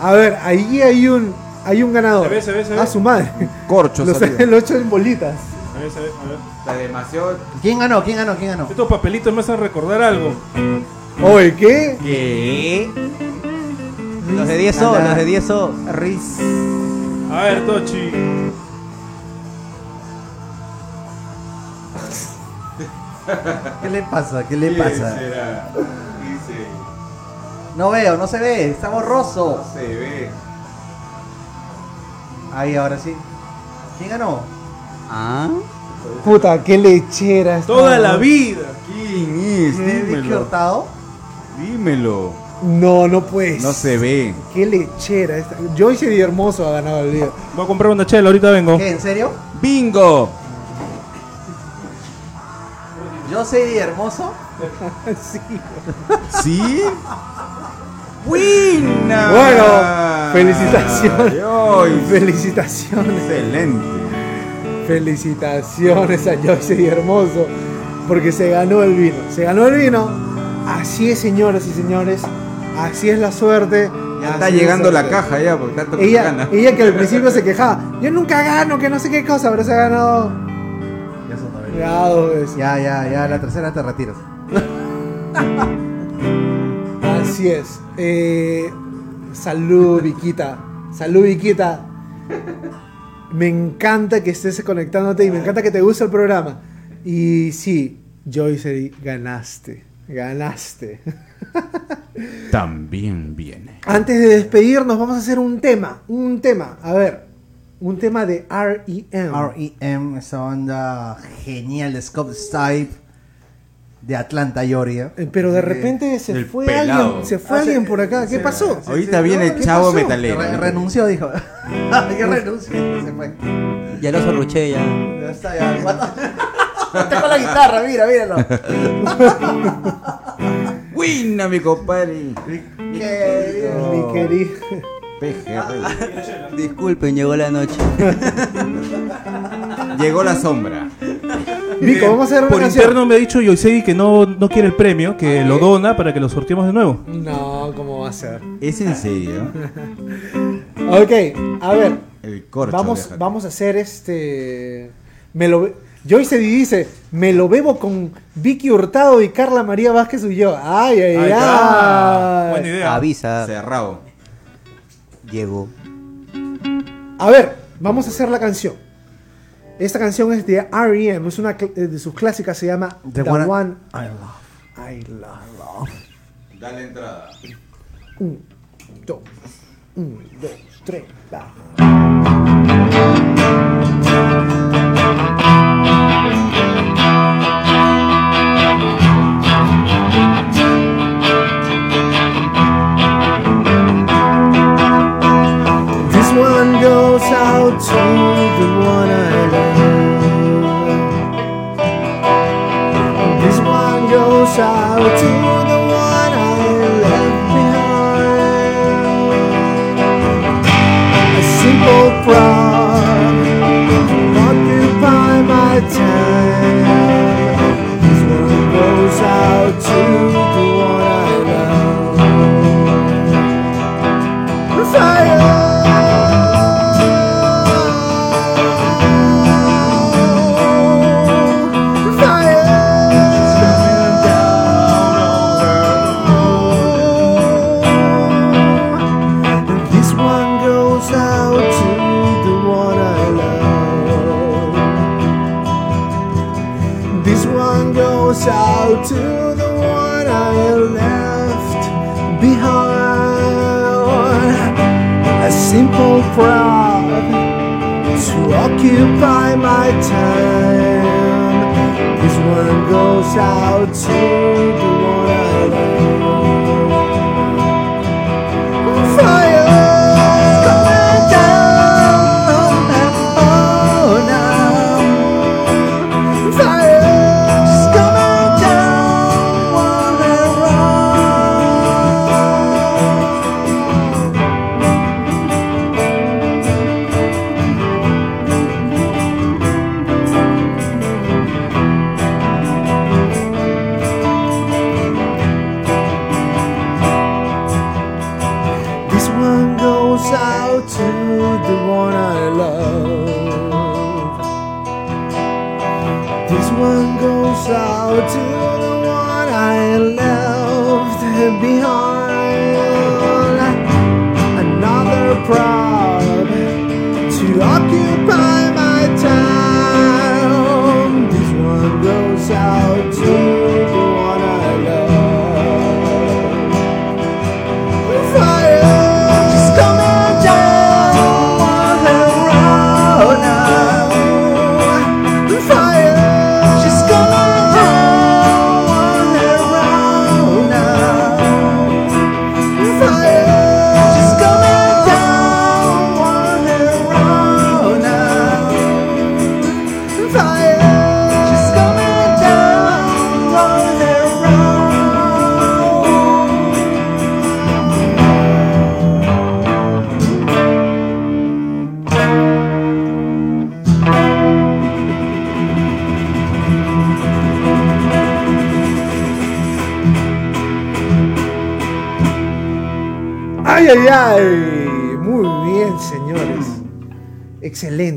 [SPEAKER 2] A ver, ahí hay un, hay un ganador.
[SPEAKER 4] Se ve, se ve, se ve.
[SPEAKER 2] A su madre.
[SPEAKER 5] corcho.
[SPEAKER 2] Los,
[SPEAKER 5] salió.
[SPEAKER 2] lo hecho en bolitas.
[SPEAKER 4] A ver, a ver, a ver.
[SPEAKER 5] Está demasiado.
[SPEAKER 3] ¿Quién ganó? ¿Quién ganó? ¿Quién ganó?
[SPEAKER 4] Estos papelitos me hacen recordar algo.
[SPEAKER 2] Oye, ¿qué?
[SPEAKER 9] ¿Qué?
[SPEAKER 6] Los de 10 o, los de 10 o.
[SPEAKER 3] Riz.
[SPEAKER 4] A ver, Tochi.
[SPEAKER 3] ¿Qué le pasa? ¿Qué le
[SPEAKER 5] ¿Quién
[SPEAKER 3] pasa?
[SPEAKER 5] será? Dice.
[SPEAKER 3] No veo, no se ve, está borroso.
[SPEAKER 5] Se ve.
[SPEAKER 3] Ahí, ahora sí. ¿Quién ganó?
[SPEAKER 6] Ah.
[SPEAKER 2] Puta, qué lechera. esta-
[SPEAKER 4] Toda la vida.
[SPEAKER 8] ¿Quién es?
[SPEAKER 3] ¿Qué, Vicky
[SPEAKER 8] Dímelo.
[SPEAKER 3] Hurtado?
[SPEAKER 8] Dímelo.
[SPEAKER 2] No, no puedes.
[SPEAKER 8] No se ve.
[SPEAKER 2] Qué lechera. Esta... Joyce Di Hermoso ha ganado el video.
[SPEAKER 4] Voy a comprar una chela, ahorita vengo.
[SPEAKER 3] ¿Qué, en serio?
[SPEAKER 8] ¡Bingo!
[SPEAKER 3] Yo soy hermoso.
[SPEAKER 2] sí.
[SPEAKER 8] ¿Sí? ¡Buena!
[SPEAKER 2] Bueno, felicitaciones.
[SPEAKER 8] Ay,
[SPEAKER 2] Felicitaciones.
[SPEAKER 8] Excelente.
[SPEAKER 2] Felicitaciones a Joyce Di Hermoso. Porque se ganó el vino. Se ganó el vino. Así es, señoras y señores. Así es la suerte.
[SPEAKER 8] Ya está
[SPEAKER 2] es
[SPEAKER 8] llegando la
[SPEAKER 2] suerte.
[SPEAKER 8] caja ya, porque tanto que
[SPEAKER 2] Ella,
[SPEAKER 8] gana.
[SPEAKER 2] ella que al principio se quejaba. Yo nunca gano, que no sé qué cosa, pero se ha ganado.
[SPEAKER 3] Nueve.
[SPEAKER 2] Ya dos veces.
[SPEAKER 3] Ya, ya, ya, la tercera te retiras.
[SPEAKER 2] Así es. Eh, salud, Viquita. Salud, Viquita. Me encanta que estés conectándote y me encanta que te guste el programa. Y sí, Joyce, ganaste. Ganaste.
[SPEAKER 8] También viene.
[SPEAKER 2] Antes de despedirnos, vamos a hacer un tema. Un tema. A ver. Un tema de R.E.M.
[SPEAKER 3] R.E.M., esa banda genial de Scott Stipe de Atlanta, Georgia.
[SPEAKER 2] Eh, Pero de repente se
[SPEAKER 8] el
[SPEAKER 2] fue
[SPEAKER 8] pelado.
[SPEAKER 2] alguien. Se fue
[SPEAKER 3] Ah,
[SPEAKER 2] alguien por acá. ¿Qué pasó?
[SPEAKER 8] Ahorita viene
[SPEAKER 3] no,
[SPEAKER 8] el
[SPEAKER 3] ¿qué
[SPEAKER 8] chavo
[SPEAKER 3] pasó?
[SPEAKER 8] metalero.
[SPEAKER 3] Re- renunció, dijo. que renunció, se fue.
[SPEAKER 10] Ya lo sorruché ya.
[SPEAKER 3] Ya está, ya. Está con la guitarra, mira, míralo.
[SPEAKER 8] ¡Buena, mi compadre!
[SPEAKER 3] Qué
[SPEAKER 2] Mi querido.
[SPEAKER 8] PGR.
[SPEAKER 10] Disculpen, llegó la noche.
[SPEAKER 8] Llegó la sombra.
[SPEAKER 2] Vico, vamos a hacer una
[SPEAKER 4] Por
[SPEAKER 2] canción.
[SPEAKER 4] interno me ha dicho Yoisei que no, no quiere el premio, que lo dona para que lo sorteemos de nuevo.
[SPEAKER 2] No, ¿cómo va a ser?
[SPEAKER 8] ¿Es en serio?
[SPEAKER 2] Ok, a ver.
[SPEAKER 8] El corcho.
[SPEAKER 2] Vamos,
[SPEAKER 8] déjate.
[SPEAKER 2] vamos a hacer este. Me lo Joyce dice: Me lo bebo con Vicky Hurtado y Carla María Vázquez y yo. Ay, ay, ay.
[SPEAKER 4] está. Buena idea.
[SPEAKER 10] Avisa.
[SPEAKER 8] Cerrado.
[SPEAKER 10] Llegó.
[SPEAKER 2] A ver, vamos a hacer la canción. Esta canción es de R.E.M. Es una de sus clásicas, se llama
[SPEAKER 3] The
[SPEAKER 2] The,
[SPEAKER 3] One
[SPEAKER 2] One,
[SPEAKER 3] I Love.
[SPEAKER 2] I Love.
[SPEAKER 8] Dale entrada.
[SPEAKER 2] Un, dos, un, dos, tres, va. One goes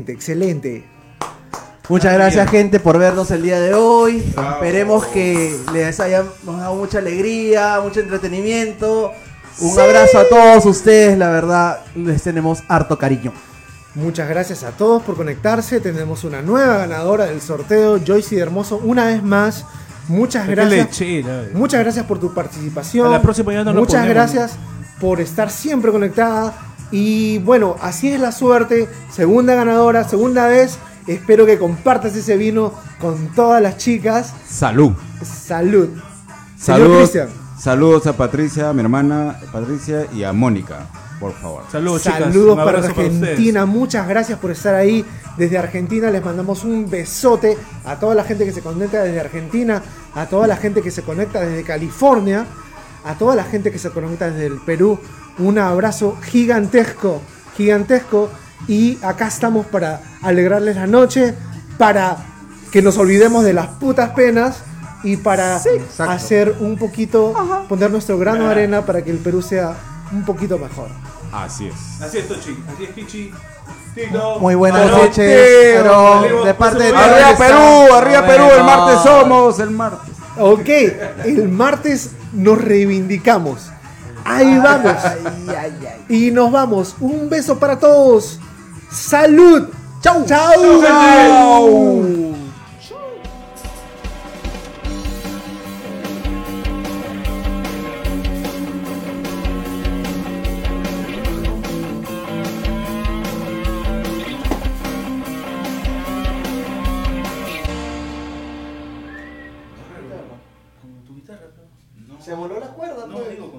[SPEAKER 2] Excelente, excelente.
[SPEAKER 3] Muchas gracias gente por vernos el día de hoy. Esperemos que les haya nos dado mucha alegría, mucho entretenimiento. Un abrazo a todos ustedes, la verdad, les tenemos harto cariño.
[SPEAKER 2] Muchas gracias a todos por conectarse. Tenemos una nueva ganadora del sorteo, Joyce de Hermoso. Una vez más, muchas
[SPEAKER 4] Qué
[SPEAKER 2] gracias.
[SPEAKER 4] lechera.
[SPEAKER 2] Muchas gracias por tu participación.
[SPEAKER 4] A la próxima ya no
[SPEAKER 2] Muchas gracias por estar siempre conectada. Y bueno, así es la suerte. Segunda ganadora, segunda vez. Espero que compartas ese vino con todas las chicas.
[SPEAKER 8] Salud.
[SPEAKER 2] Salud.
[SPEAKER 8] Saludos,
[SPEAKER 2] Cristian.
[SPEAKER 8] saludos a Patricia, a mi hermana Patricia y a Mónica, por favor.
[SPEAKER 4] Saludos, chicas.
[SPEAKER 2] Saludos para. Argentina. Muchas gracias por estar ahí. Desde Argentina les mandamos un besote a toda la gente que se conecta desde Argentina, a toda la gente que se conecta desde California, a toda la gente que se conecta desde el Perú. Un abrazo gigantesco, gigantesco. Y acá estamos para alegrarles la noche, para que nos olvidemos de las putas penas y para
[SPEAKER 3] exacto.
[SPEAKER 2] hacer un poquito, poner nuestro grano de arena para que el Perú sea un poquito mejor.
[SPEAKER 8] Así es.
[SPEAKER 4] Así es, Tochi. Así es, Kichi. Tito.
[SPEAKER 3] Muy buenas noches,
[SPEAKER 4] Salimos,
[SPEAKER 3] de parte de.
[SPEAKER 8] Arriba Perú, arriba Perú, el martes somos, el martes.
[SPEAKER 2] Ok, el martes nos reivindicamos. Ahí vamos. Y nos vamos. Un beso para todos. Salud. Chau. Chau.